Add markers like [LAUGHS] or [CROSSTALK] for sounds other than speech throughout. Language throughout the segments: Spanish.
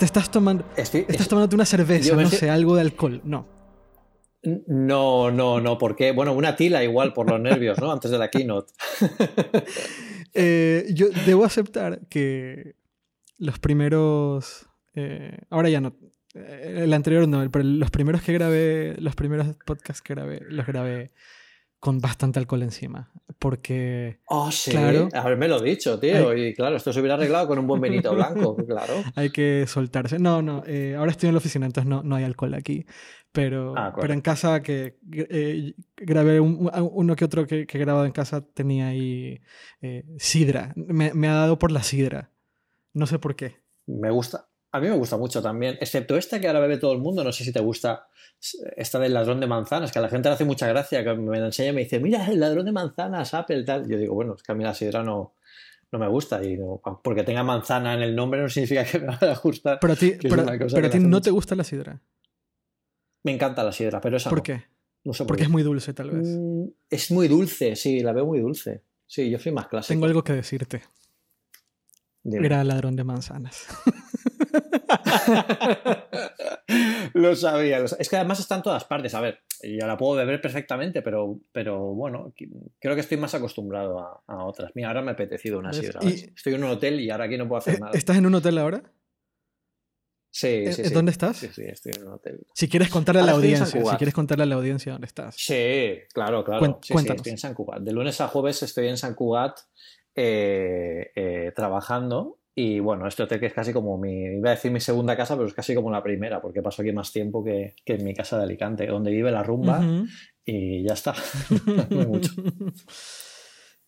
te estás tomando. estás tomándote una cerveza, no sé, algo de alcohol. No. No, no, no, porque, bueno, una tila igual por los nervios, ¿no? Antes de la keynote. [LAUGHS] Eh, yo debo aceptar que los primeros. Eh, ahora ya no. Eh, el anterior no, pero los primeros que grabé, los primeros podcasts que grabé, los grabé con bastante alcohol encima. Porque. Oh, sí. Claro, Haberme lo dicho, tío. y claro, esto se hubiera arreglado con un buen vinito blanco, [LAUGHS] claro. Hay que soltarse. No, no. Eh, ahora estoy en la oficina, entonces no, no hay alcohol aquí. Pero, ah, pero en casa que eh, grabé uno que otro que, que, he grabado en casa tenía ahí eh, sidra. Me, me ha dado por la sidra. No sé por qué. Me gusta. A mí me gusta mucho también, excepto esta que ahora bebe todo el mundo, no sé si te gusta esta del ladrón de manzanas, que a la gente le hace mucha gracia, que me la enseña y me dice, mira, el ladrón de manzanas, Apple, tal. Yo digo, bueno, es que a mí la sidra no, no me gusta y porque tenga manzana en el nombre no significa que me vaya a gustar. Pero a ti, pero, a ti no te gusta la sidra. Me encanta la sidra, pero esa ¿Por qué? No sé porque es muy dulce, tal vez. Mm, es muy dulce, sí, la veo muy dulce. Sí, yo soy más clásico. Tengo algo que decirte. Era ladrón de manzanas. [LAUGHS] [LAUGHS] lo sabía, Es que además está en todas partes. A ver, ya la puedo beber perfectamente, pero, pero bueno, creo que estoy más acostumbrado a, otras. Mira, ahora me ha apetecido una sidra. Estoy en un hotel y ahora aquí no puedo hacer nada. ¿Estás en un hotel ahora? Sí, ¿Eh, sí, sí. ¿Dónde estás? Sí, sí, estoy en un hotel. Si quieres contarle a la audiencia, si quieres contarle a la audiencia dónde estás. Sí, claro, claro. cuéntanos. estoy en San Cugat. De lunes a jueves estoy en San Cugat eh, eh, trabajando y bueno, este hotel que es casi como mi, iba a decir mi segunda casa, pero es casi como la primera, porque paso aquí más tiempo que, en mi casa de Alicante, donde vive la rumba y ya está. [LAUGHS] mucho.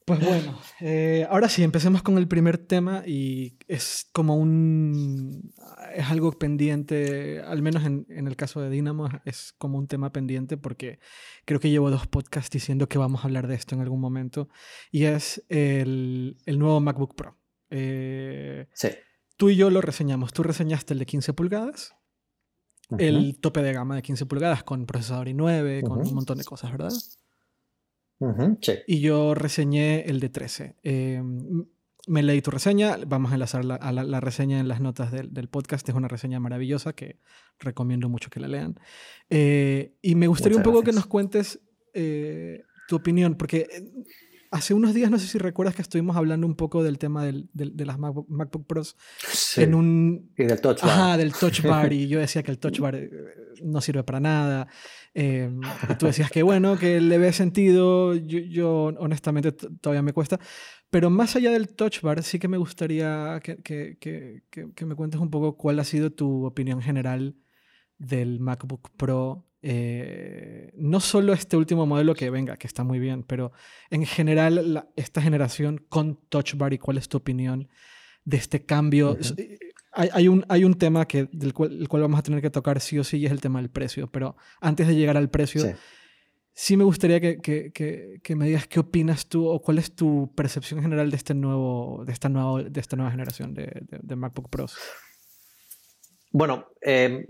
Pues bueno, eh, ahora sí, empecemos con el primer tema y es como un... es algo pendiente, al menos en, el caso de Dynamo, es como un tema pendiente porque creo que llevo dos podcasts diciendo que vamos a hablar de esto en algún momento y es el, el nuevo MacBook Pro. Eh, sí. Tú y yo lo reseñamos. Tú reseñaste el de 15 pulgadas, el tope de gama de 15 pulgadas con procesador i9, con un montón de cosas, ¿verdad? Sí. Y yo reseñé el de 13. Em, me leí tu reseña, vamos a enlazar la, a la, reseña en las notas del, podcast, es una reseña maravillosa que recomiendo mucho que la lean. Eh, y me gustaría un poco que nos cuentes eh, tu opinión, porque Hace unos días, no sé si recuerdas que estuvimos hablando un poco del tema del, de las MacBook, Pros en un... Y del Touch Bar. Ajá, del Touch Bar. y [LAUGHS] yo decía que el Touch Bar eh, no sirve para nada. Eh, y tú decías que bueno, que le ve sentido. Yo, yo honestamente todavía me cuesta. Pero más allá del Touch Bar, sí que me gustaría que, que, que, que me cuentes un poco cuál ha sido tu opinión general del MacBook Pro eh, no solo este último modelo que venga, que está muy bien, pero en general esta generación con Touch Bar y cuál es tu opinión de este cambio. Eh, hay, un, hay un tema que, del cual, el cual vamos a tener que tocar sí o sí y es el tema del precio, pero antes de llegar al precio, sí, me gustaría que, que, que, me digas qué opinas tú o cuál es tu percepción general de, este nuevo, de, esta, nueva, de esta nueva generación de, de, de MacBook Pros. Bueno, eh,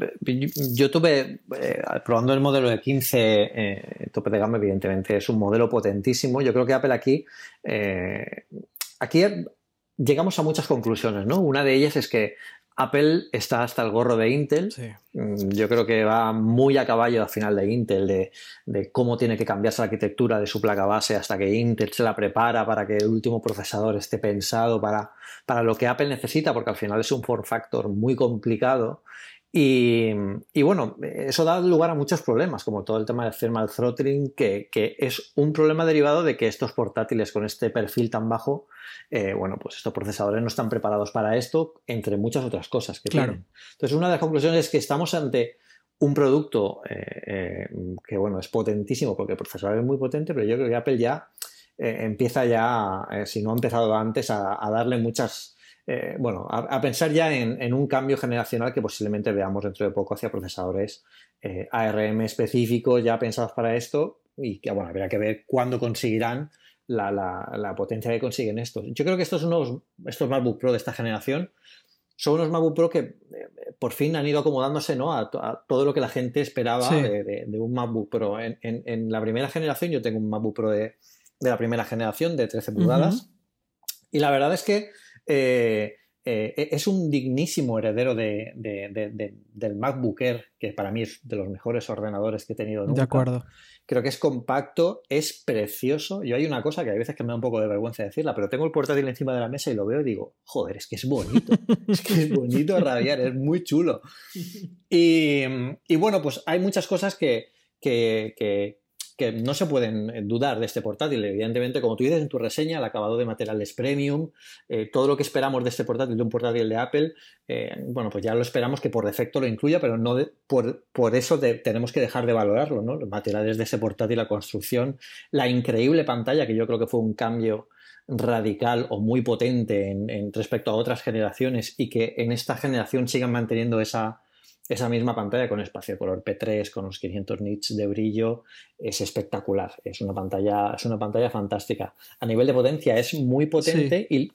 yo tuve, eh, probando el modelo de 15 eh, tope de gama, evidentemente es un modelo potentísimo. Yo creo que Apple aquí, aquí llegamos a muchas conclusiones, ¿no? Una de ellas es que Apple está hasta el gorro de Intel. Mm, yo creo que va muy a caballo al final de Intel, de, cómo tiene que cambiarse la arquitectura de su placa base hasta que Intel se la prepara para que el último procesador esté pensado para, para lo que Apple necesita, porque al final es un form factor muy complicado. Y, bueno, eso da lugar a muchos problemas, como todo el tema del thermal throttling, que, que es un problema derivado de que estos portátiles con este perfil tan bajo eh, bueno, pues estos procesadores no están preparados para esto, entre muchas otras cosas que tienen. Entonces, una de las conclusiones es que estamos ante un producto eh, eh, que, bueno, es potentísimo porque el procesador es muy potente, pero yo creo que Apple ya empieza ya, si no ha empezado antes, a, darle muchas... bueno, a, pensar ya en, un cambio generacional que posiblemente veamos dentro de poco hacia procesadores ARM específicos ya pensados para esto y que, bueno, habrá que ver cuándo conseguirán la, potencia que consiguen estos. Yo creo que estos, unos, estos MacBook Pro de esta generación son unos MacBook Pro que eh, por fin han ido acomodándose ¿no? a, todo lo que la gente esperaba de, un MacBook Pro. En, la primera generación, yo tengo un MacBook Pro de, la primera generación de 13 pulgadas, y la verdad es que eh, eh, e-, es un dignísimo heredero de, del MacBook Air, que para mí es de los mejores ordenadores que he tenido nunca. De acuerdo. Creo que es compacto, es precioso. Yo hay una cosa que hay veces que me da un poco de vergüenza decirla, pero tengo el portátil encima de la mesa y lo veo y digo, joder, es que es bonito. es que es bonito rabiar, es muy chulo. [LAUGHS] Y, y bueno, pues hay muchas cosas que, que, que no se pueden eh, dudar de este portátil. Evidentemente, como tú dices en tu reseña, el acabado de materiales premium, eh, todo lo que esperamos de este portátil, de un portátil de Apple, eh, bueno, pues ya lo esperamos que por defecto lo incluya, pero no por, por, eso tenemos que dejar de valorarlo, ¿no? Los materiales de ese portátil, la construcción, la increíble pantalla, que yo creo que fue un cambio radical o muy potente en respecto a otras generaciones y que en esta generación sigan manteniendo esa esa misma pantalla con espacio color P3, con los 500 nits de brillo, es espectacular. Es una pantalla, es una pantalla fantástica. A nivel de potencia es muy potente y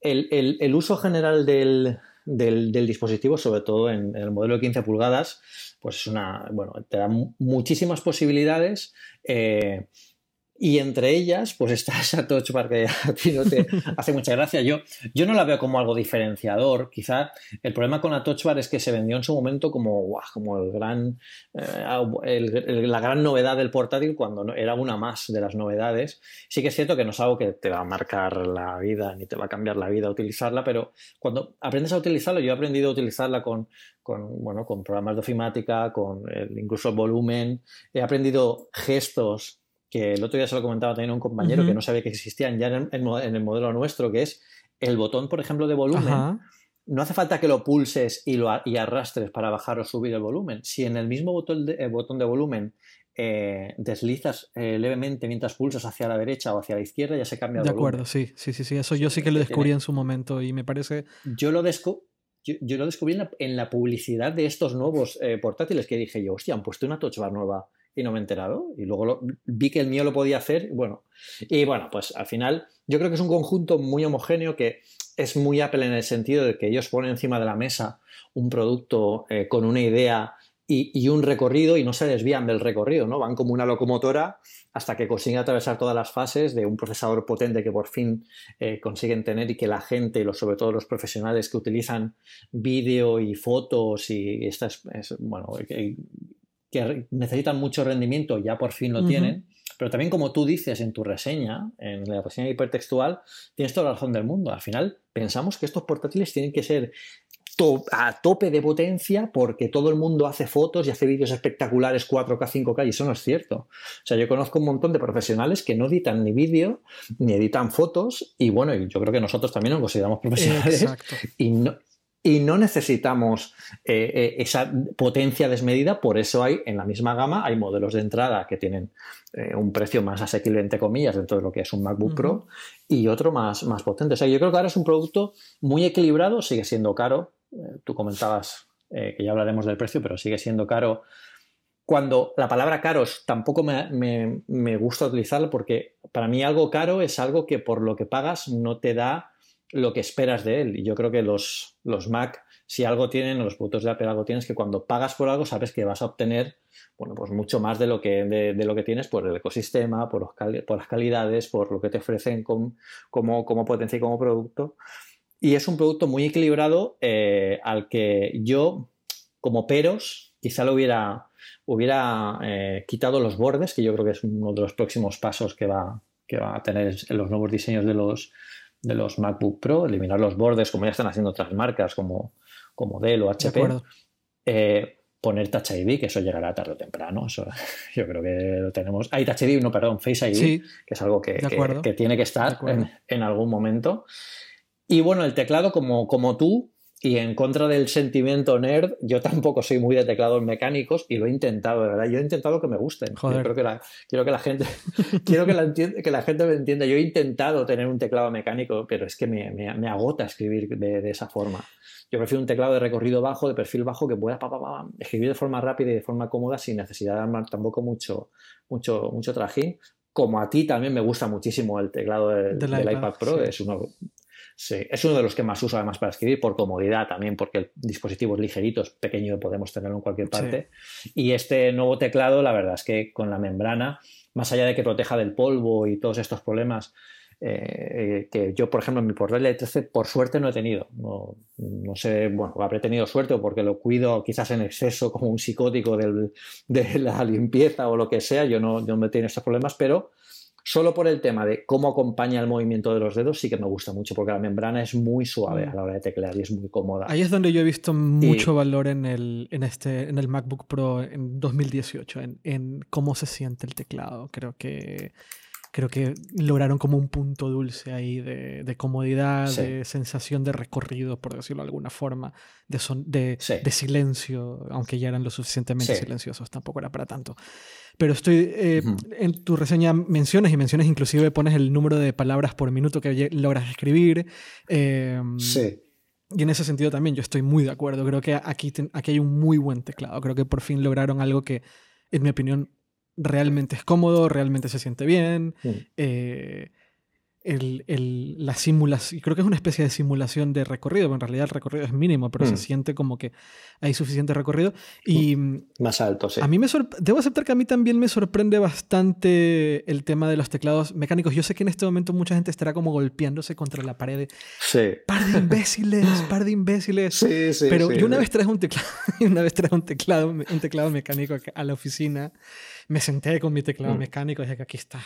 el, uso general del, dispositivo, sobre todo en, el modelo de 15 pulgadas, pues es una, bueno, te da muchísimas posibilidades. Eh, y entre ellas, pues está [LAUGHS] esa Touch Bar que a ti no te hace mucha gracia. Yo, yo no la veo como algo diferenciador. Quizá el problema con la Touch Bar es que se vendió en su momento como, como el gran, eh, la gran novedad del portátil cuando era una más de las novedades. Sí que es cierto que no es algo que te va a marcar la vida ni te va a cambiar la vida utilizarla, pero cuando aprendes a utilizarlo, yo he aprendido a utilizarla con, con, bueno, con programas de ofimática, con incluso el volumen. He aprendido gestos que el otro día se lo comentaba también a un compañero que no sabía que existían ya en el, modelo nuestro, que es el botón, por ejemplo, de volumen. No hace falta que lo pulses y, lo, y arrastres para bajar o subir el volumen. Si en el mismo botón de, botón de volumen eh, deslizas eh, levemente mientras pulsas hacia la derecha o hacia la izquierda, ya se cambia el de volumen. De acuerdo, sí, sí, sí, sí. Eso yo sí que lo descubrí en su momento y me parece. Yo lo, yo, lo descubrí en la, publicidad de estos nuevos eh, portátiles que dije yo, hostia, han puesto una touch bar nueva y no me he enterado. Y luego vi que el mío lo podía hacer. Bueno, y bueno, pues al final yo creo que es un conjunto muy homogéneo que es muy Apple en el sentido de que ellos ponen encima de la mesa un producto eh, con una idea y, un recorrido y no se desvían del recorrido, ¿no? Van como una locomotora hasta que consiguen atravesar todas las fases de un procesador potente que por fin eh, consiguen tener y que la gente, y sobre todo los profesionales que utilizan vídeo y fotos y estas, bueno, que necesitan mucho rendimiento ya por fin lo tienen. Pero también como tú dices en tu reseña, en la reseña hipertextual, tienes toda la razón del mundo. Al final pensamos que estos portátiles tienen que ser a tope de potencia porque todo el mundo hace fotos y hace vídeos espectaculares 4K, 5K y eso no es cierto. O sea, yo conozco un montón de profesionales que no editan ni vídeo ni editan fotos y bueno, yo creo que nosotros también nos consideramos profesionales y no, y no necesitamos eh, eh, esa potencia desmedida, por eso hay en la misma gama, hay modelos de entrada que tienen eh, un precio más asequible, entre comillas, dentro de lo que es un MacBook Pro, y otro más, más potente. O sea, yo creo que ahora es un producto muy equilibrado, sigue siendo caro, tú comentabas que ya hablaremos del precio, pero sigue siendo caro. Cuando la palabra caros tampoco me, me, me gusta utilizarlo porque para mí algo caro es algo que por lo que pagas no te da lo que esperas de él. Y yo creo que los, los Mac, si algo tienen, los productos de Apple algo tienen, es que cuando pagas por algo sabes que vas a obtener bueno, pues mucho más de lo que, de, lo que tienes por el ecosistema, por, por, las calidades, por lo que te ofrecen como, como potencia y como producto. Y es un producto muy equilibrado eh, al que yo, como peros, quizá lo hubiera, hubiera eh, quitado los bordes, que yo creo que es uno de los próximos pasos que va, que va a tener en los nuevos diseños de los, de los MacBook Pro, eliminar los bordes, como ya están haciendo otras marcas como, como Dell o HP. Eh, poner Touch ID, que eso llegará tarde o temprano. Eso, [LAUGHS] yo creo que lo tenemos. Hay Touch ID, no, perdón, Face ID, que es algo que, que, tiene que estar en, en, algún momento. Y bueno, el teclado, como, como tú, y en contra del sentimiento nerd, yo tampoco soy muy de teclados mecánicos y lo he intentado, de verdad. Yo he intentado que me gusten. Yo creo que la, quiero que la gente, [LAUGHS] quiero que la, que la, gente me entienda. Yo he intentado tener un teclado mecánico, pero es que me, me, agota escribir de, esa forma. Yo prefiero un teclado de recorrido bajo, de perfil bajo, que pueda escribir de forma rápida y de forma cómoda sin necesidad de armar tampoco mucho, mucho, mucho trajín. Como a ti también me gusta muchísimo el teclado del, iPad, Pro, es uno Sí, es uno de los que más uso además para escribir, por comodidad también, porque el dispositivo es ligerito, es pequeño, podemos tenerlo en cualquier parte. Y este nuevo teclado, la verdad es que con la membrana, más allá de que proteja del polvo y todos estos problemas, eh, que yo, por ejemplo, en mi portal 13 por suerte no he tenido. No, no, sé, bueno, habré tenido suerte o porque lo cuido quizás en exceso como un psicótico del, de la limpieza o lo que sea, yo no, yo no me tengo estos problemas, pero Solo por el tema de cómo acompaña el movimiento de los dedos sí que me gusta mucho, porque la membrana es muy suave mm. a la hora de teclear y es muy cómoda. Ahí es donde yo he visto mucho valor en el, en, este, en el MacBook Pro en 2018, en, en cómo se siente el teclado. Creo que creo que lograron como un punto dulce ahí de, comodidad, de sensación de recorrido, por decirlo de alguna forma, de, de, de silencio, aunque ya eran lo suficientemente silenciosos, tampoco era para tanto. Pero estoy, eh, en tu reseña mencionas y mencionas inclusive pones el número de palabras por minuto que logras escribir. Em, sí. Y en ese sentido también yo estoy muy de acuerdo. Creo que aquí, aquí hay un muy buen teclado. Creo que por fin lograron algo que, en mi opinión, realmente es cómodo, realmente se siente bien. Mm. Eh, el, el, la simulación, creo que es una especie de simulación de recorrido, pero en realidad el recorrido es mínimo, pero se mm. siente como que hay suficiente recorrido. Y mm. más alto, sí. A mí me debo aceptar que a mí también me sorprende bastante el tema de los teclados mecánicos. Yo sé que en este momento mucha gente estará como golpeándose contra la pared. Sí. Par de imbéciles, par de imbéciles. [LAUGHS] Sí, sí. Pero yo una vez traje un teclado, [LAUGHS] una vez traje un teclado, un teclado mecánico a la oficina. Me senté con mi teclado mm. mecánico y dije que aquí está.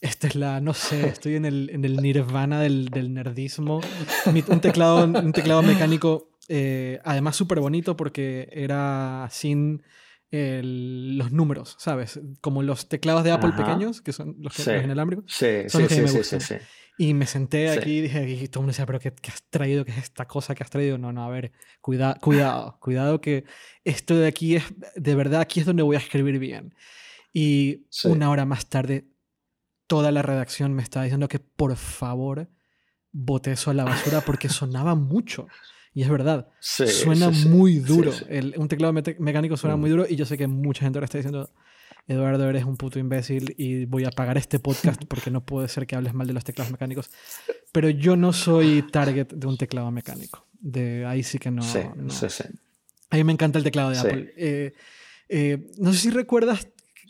Esta es la, no sé, estoy en el, en el nirvana del, del nerdismo. un, teclado, un teclado mecánico, eh, además súper bonito porque era sin los números, ¿sabes? Como los teclados de Apple pequeños, que son los, que, sí. los inalámbricos. Sí, son sí, los que sí, sí, Y me senté aquí y dije, y todo el mundo decía, pero ¿qué, ¿qué, has traído? ¿Qué es esta cosa que has traído? No, no, a ver, cuida, cuidado, cuidado que esto de aquí es, de verdad, aquí es donde voy a escribir bien. Y una hora más tarde toda la redacción me estaba diciendo que por favor bote eso a la basura [LAUGHS] porque sonaba mucho. Y es verdad, suena muy duro. un teclado mecánico suena mm. muy duro y yo sé que mucha gente ahora está diciendo, Eduardo, eres un puto imbécil y voy a pagar este podcast porque no puede ser que hables mal de los teclados mecánicos. Pero yo no soy target de un teclado mecánico. De ahí sí que no. no. A mí me encanta el teclado de Apple. Eh, eh, no sé si recuerdas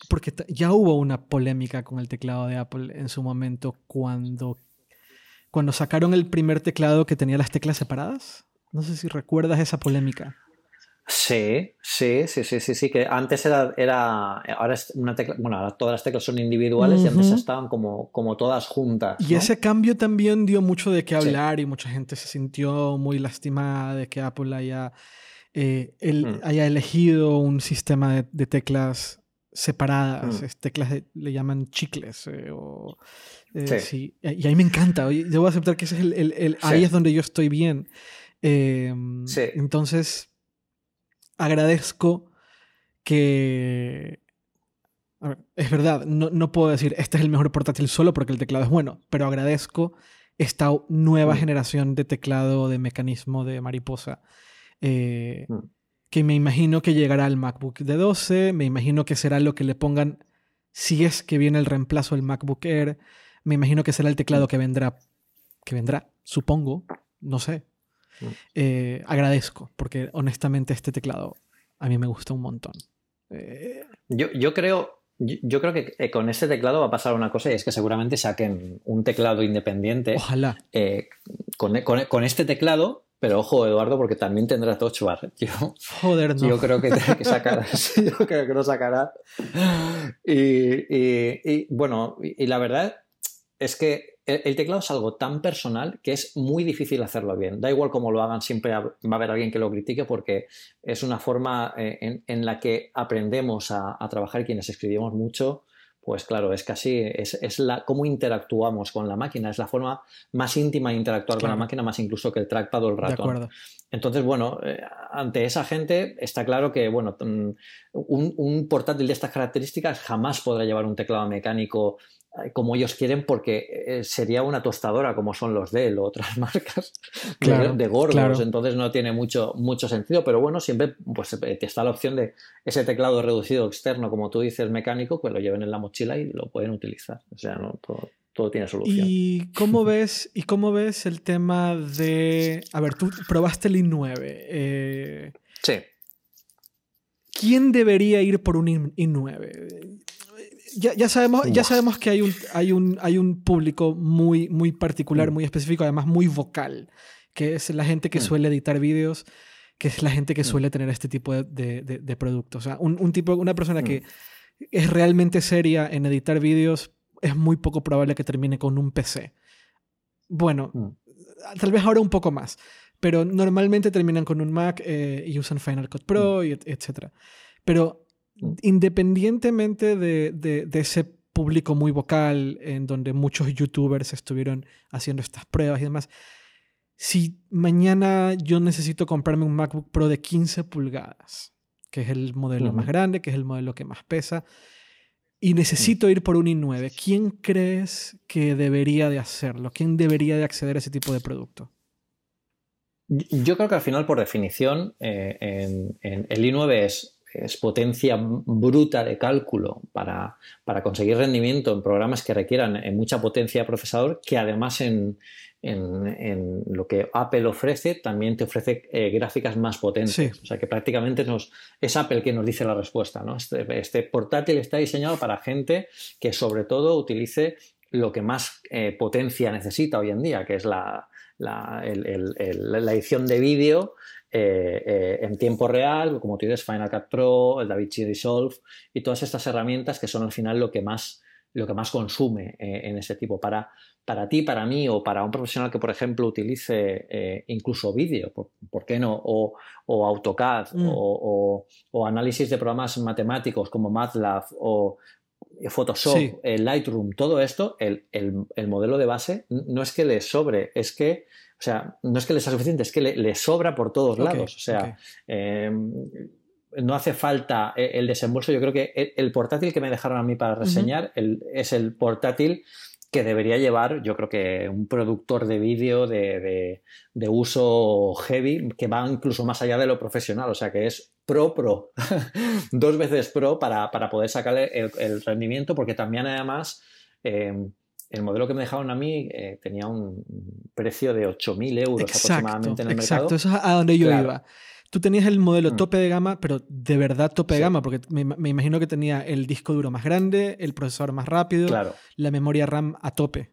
porque ya hubo una polémica con el teclado de Apple en su momento cuando, cuando sacaron el primer teclado que tenía las teclas separadas. No sé si recuerdas esa polémica. Sí, sí, sí, sí, sí, sí, que antes era, era ahora es una tecla, bueno, ahora todas las teclas son individuales y antes estaban como, como todas juntas. Y ese cambio también dio mucho de qué hablar y mucha gente se sintió muy lastimada de que Apple haya, eh, mm. haya elegido un sistema de teclas separadas, mm. teclas le llaman chicles. Eh, o, eh, sí. Y ahí me encanta. Debo aceptar que ese es el, ahí es donde yo estoy bien. Em, entonces, agradezco que... es verdad, no, no, puedo decir este es el mejor portátil solo porque el teclado es bueno, pero agradezco esta nueva mm. generación de teclado de mecanismo de mariposa. Eh, mm que me imagino que llegará al MacBook de 12, me imagino que será lo que le pongan si es que viene el reemplazo del MacBook Air, me imagino que será el teclado que vendrá, que vendrá, supongo, no sé. Mm. Eh, agradezco, porque honestamente este teclado a mí me gusta un montón. Eh, yo, yo, creo, yo, creo que eh, con este teclado va a pasar una cosa y es que seguramente saquen un teclado independiente. Ojalá. con, con, este teclado pero ojo, Eduardo, porque también tendrá Touch Bar. [LAUGHS] Yo, Joder, no. Yo creo que, que sacará. [LAUGHS] yo creo que lo sacará. Y, bueno, y, la verdad es que el, teclado es algo tan personal que es muy difícil hacerlo bien. Da igual cómo lo hagan, siempre va a haber alguien que lo critique porque es una forma eh, en, la que aprendemos a, a trabajar quienes escribimos mucho pues claro, es casi, es, es, la, cómo interactuamos con la máquina, es la forma más íntima de interactuar con la máquina, más incluso que el trackpad o el ratón. Entonces, bueno, eh, ante esa gente está claro que, bueno, mm, un, un, portátil de estas características jamás podrá llevar un teclado mecánico como ellos quieren porque eh, sería una tostadora como son los Dell o otras [LAUGHS] marcas de, gordos, entonces no tiene mucho, mucho sentido, pero bueno, siempre pues, eh, está la opción de ese teclado reducido externo, como tú dices, mecánico, pues lo lleven en la mochila y lo pueden utilizar. O sea, no, todo, tiene solución. ¿Y cómo ves, ¿Y cómo ves el tema de... A ver, tú probaste el i9. sí. ¿Quién debería ir por un i9? Ya, sabemos, ya sabemos que hay un, hay, un, hay un público muy, muy particular, mm. muy específico, además muy vocal, que es la gente que mm. suele editar vídeos, que es la gente que mm. suele tener este tipo de, de, productos. O sea, un, tipo, una persona que es realmente seria en editar vídeos, es muy poco probable que termine con un PC. Bueno, tal vez ahora un poco más, pero normalmente terminan con un Mac eh, y usan Final Cut Pro, y etc. Pero. Independientemente de, ese público muy vocal en donde muchos youtubers estuvieron haciendo estas pruebas y demás, si mañana yo necesito comprarme un MacBook Pro de 15 pulgadas, que es el modelo más grande, que es el modelo que más pesa, y necesito ir por un i9, ¿quién crees que debería de hacerlo? ¿Quién debería de acceder a ese tipo de producto? Yo creo que al final, por definición, eh, en, el i9 es es potencia bruta de cálculo para, conseguir rendimiento en programas que requieran eh, mucha potencia de procesador, que además en, lo que Apple ofrece también te ofrece eh, gráficas más potentes. O sea que prácticamente nos, es Apple quien nos dice la respuesta. ¿no? Este, este, portátil está diseñado para gente que sobre todo utilice lo que más eh, potencia necesita hoy en día, que es la, la edición de vídeo eh, eh, en tiempo real, como tú dices, Final Cut Pro, el DaVinci Resolve y todas estas herramientas que son al final lo que más, lo que más consume eh, en ese tipo. Para, para ti, para mí o para un profesional que, por ejemplo, utilice incluso vídeo, ¿por, qué no? O, AutoCAD mm. o, análisis de programas matemáticos como MATLAB o Photoshop, Lightroom, todo esto, el, el modelo de base no es que le sobre, es que o sea, no es que le sea suficiente, es que le, sobra por todos lados. O sea, em, no hace falta e, el desembolso. Yo creo que el, portátil que me dejaron a mí para reseñar es el portátil que debería llevar, yo creo que un productor de vídeo de, uso heavy que va incluso más allá de lo profesional, o sea que es pro pro, [LAUGHS] dos veces pro para, poder sacarle el, rendimiento, porque también además em, el modelo que me dejaron a mí eh, tenía un precio de 8.000 euros aproximadamente en el mercado. Exacto, eso es a donde yo iba. Tú tenías el modelo mm. tope de gama, pero de verdad tope de gama, porque me, imagino que tenía el disco duro más grande, el procesador más rápido, la memoria RAM a tope.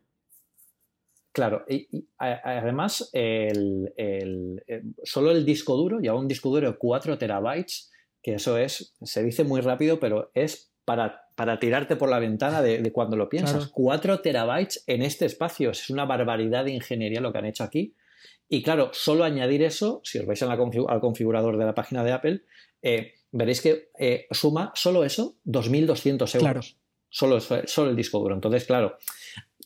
Claro, y, además el, eh, solo el disco duro, lleva un disco duro de 4 terabytes, que eso es, se dice muy rápido, pero es para, para tirarte por la ventana de, cuando lo piensas. 4 terabytes en este espacio. Es una barbaridad de ingeniería lo que han hecho aquí. Y claro, solo añadir eso, si os vais al configurador de la página de Apple, eh, veréis que eh, suma solo eso 2.200 euros. Solo, solo el disco duro. Entonces, claro,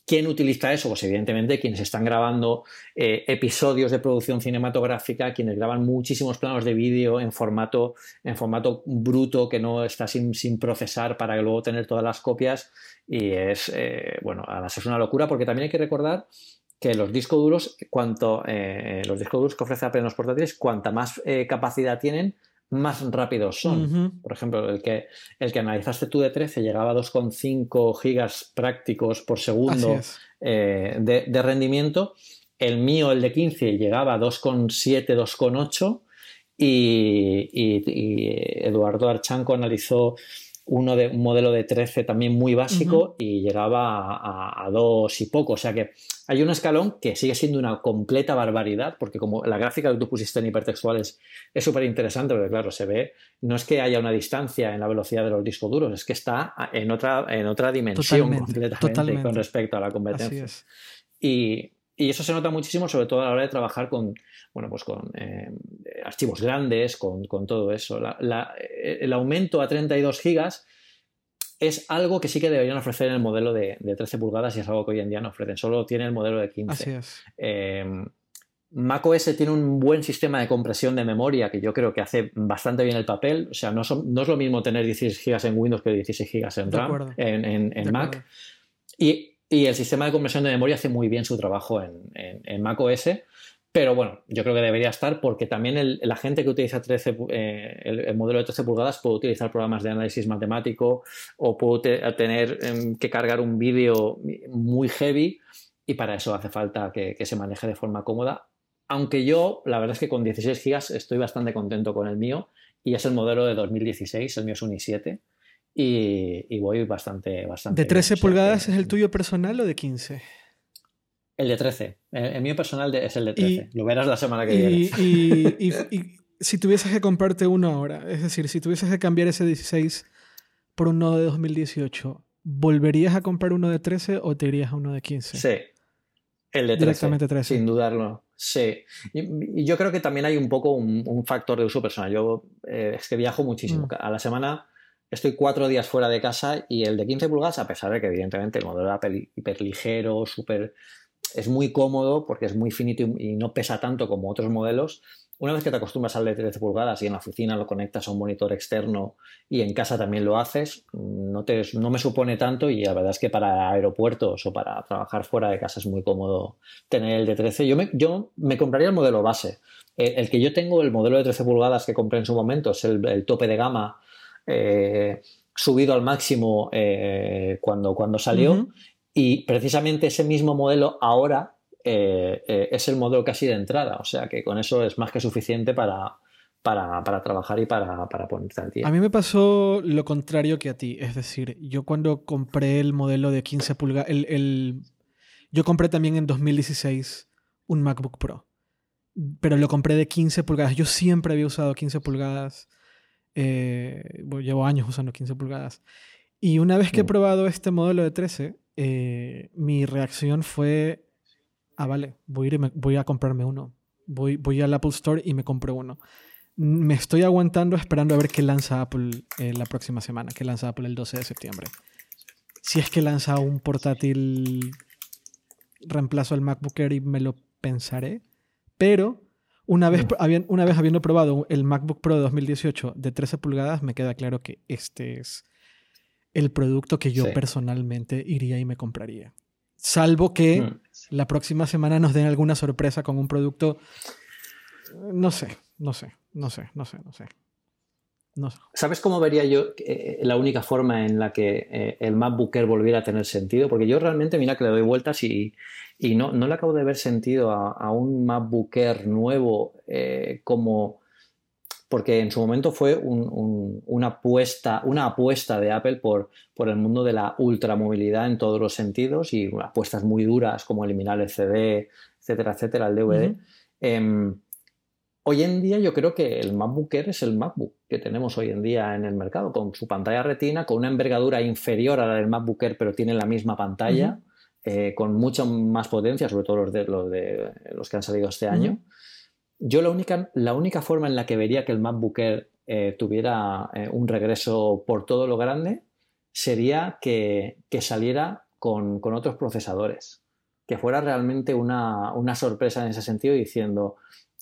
¿Quién utiliza eso? Pues evidentemente quienes están grabando eh, episodios de producción cinematográfica, quienes graban muchísimos planos de vídeo en formato, en formato bruto que no está sin, procesar para luego tener todas las copias. Y es, eh, bueno, además es una locura porque también hay que recordar que los discos duros, cuanto eh, los discos duros que ofrece Apple en los portátiles, cuanta más capacidad tienen, más rápidos son. Por ejemplo, el que, el que analizaste tú de 13 llegaba a 2,5 gigas prácticos por segundo eh, de, rendimiento. El mío, el de 15, llegaba a 2,7, 2,8. Y, y, Eduardo Archanco analizó uno de, un modelo de 13 también muy básico y llegaba a, a, dos y poco. O sea que hay un escalón que sigue siendo una completa barbaridad, porque como la gráfica que tú pusiste en hipertextuales es súper interesante, porque claro, se ve, no es que haya una distancia en la velocidad de los discos duros, es que está en otra, en otra dimensión completamente con respecto a la competencia. Y, y eso se nota muchísimo, sobre todo a la hora de trabajar con, bueno, pues con eh, archivos grandes, con, todo eso. el aumento a 32 gigas es algo que sí que deberían ofrecer en el modelo de, 13 pulgadas y es algo que hoy en día no ofrecen. Solo tiene el modelo de 15. Así es. Eh, macOS tiene un buen sistema de compresión de memoria que yo creo que hace bastante bien el papel. O sea, no, no es lo mismo tener 16 GB en Windows que 16 GB en RAM, en, Mac. Y y el sistema de compresión de memoria hace muy bien su trabajo en, en, Mac OS. Pero bueno, yo creo que debería estar porque también la gente que utiliza 13, eh, el, modelo de 13 pulgadas puede utilizar programas de análisis matemático o puede tener em, que cargar un vídeo muy heavy y para eso hace falta que, que, se maneje de forma cómoda. Aunque yo, la verdad es que con 16 GB estoy bastante contento con el mío y es el modelo de 2016, el mío es un i7 y, voy bastante, bastante. ¿De 13 pulgadas es el tuyo personal o de 15? El de 13. El, mío personal es el de 13. Lo verás la semana que viene. [LAUGHS] Y, si tuvieses que comprarte uno ahora, es decir, si tuvieses que cambiar ese 16 por uno de 2018, ¿volverías a comprar uno de 13 o te irías a uno de 15? Sí. El de 13. Directamente 13. Sin dudarlo. Sí. Y, yo creo que también hay un poco un, factor de uso personal. Yo eh, es que viajo muchísimo. Mm. A la semana estoy cuatro días fuera de casa y el de 15 pulgadas, a pesar de que evidentemente el modelo era hiper ligero, súper... Es muy cómodo porque es muy finito y no pesa tanto como otros modelos. Una vez que te acostumbras al de 13 pulgadas y en la oficina lo conectas a un monitor externo y en casa también lo haces, no, te, no me supone tanto y la verdad es que para aeropuertos o para trabajar fuera de casa es muy cómodo tener el de 13. Yo me, yo me compraría el modelo base. El, que yo tengo, el modelo de 13 pulgadas que compré en su momento, es el tope de gama eh, subido al máximo eh, cuando, cuando salió. Y precisamente ese mismo modelo ahora eh, es el modelo casi de entrada. O sea que con eso es más que suficiente para, para, trabajar y para, para ponerte al día. A mí me pasó lo contrario que a ti. Es decir, yo cuando compré el modelo de 15 pulgadas, el, yo compré también en 2016 un MacBook Pro. Pero lo compré de 15 pulgadas. Yo siempre había usado 15 pulgadas. Eh, llevo años usando 15 pulgadas. Y una vez que he mm. probado este modelo de 13, eh, mi reacción fue, ah, vale, voy a, ir voy a comprarme uno. Voy, voy al Apple Store y me compro uno. Me estoy aguantando esperando a ver qué lanza Apple eh, la próxima semana, qué lanza Apple el 12 de septiembre. Si es que lanza un portátil reemplazo al MacBook Air y me lo pensaré. Pero una vez, una vez habiendo probado el MacBook Pro de 2018 de 13 pulgadas, me queda claro que este es el producto que yo personalmente iría y me compraría. Salvo que mm. la próxima semana nos den alguna sorpresa con un producto, no sé, no sé, no sé, no sé, no sé. ¿Sabes cómo vería yo eh, la única forma en la que eh, el MacBook Air volviera a tener sentido? Porque yo realmente, mira que le doy vueltas y, no, le acabo de ver sentido a, un MacBook Air nuevo eh, como... Porque en su momento fue una, apuesta, una apuesta de Apple por, por el mundo de la ultramovilidad en todos los sentidos y apuestas muy duras como eliminar el CD, etcétera, etcétera, el DVD. Hoy en día yo creo que el MacBook Air es el MacBook que tenemos hoy en día en el mercado, con su pantalla retina, con una envergadura inferior a la del MacBook Air, pero tiene la misma pantalla, eh, con mucha más potencia, sobre todo los, de, los, de, los que han salido este año. Yo la única, la única forma en la que vería que el MacBook Air eh, tuviera eh, un regreso por todo lo grande sería que, saliera con, otros procesadores, que fuera realmente una, una sorpresa en ese sentido diciendo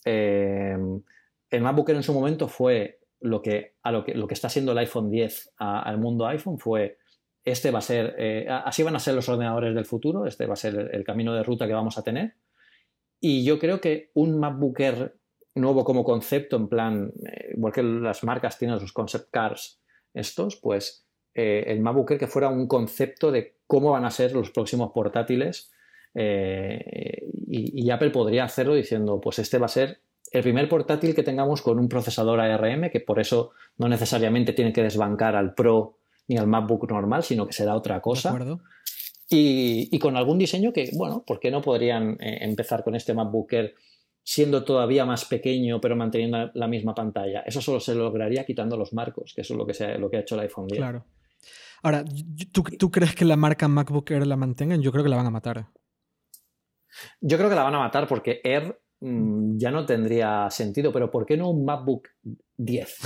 Em, el MacBook en su momento fue lo que, a lo que, lo que está siendo el iPhone 10 al mundo iPhone fue este va a ser, eh, así van a ser los ordenadores del futuro, este va a ser el, camino de ruta que vamos a tener. Y yo creo que un MacBook nuevo como concepto, en plan, eh, igual que las marcas tienen sus concept cars estos, pues eh, el MacBook que fuera un concepto de cómo van a ser los próximos portátiles eh, y, Apple podría hacerlo diciendo, pues este va a ser el primer portátil que tengamos con un procesador ARM, que por eso no necesariamente tiene que desbancar al Pro ni al MacBook normal, sino que será otra cosa. Y, con algún diseño que, bueno, ¿por qué no podrían eh, empezar con este MacBook Air siendo todavía más pequeño pero manteniendo la misma pantalla? Eso solo se lograría quitando los marcos, que eso es lo que, lo que ha hecho el iPhone 10. Claro. Ahora, ¿tú, ¿tú crees que la marca MacBook Air la mantengan? Yo creo que la van a matar. Yo creo que la van a matar porque Air mm, ya no tendría sentido, pero ¿por qué no un MacBook 10?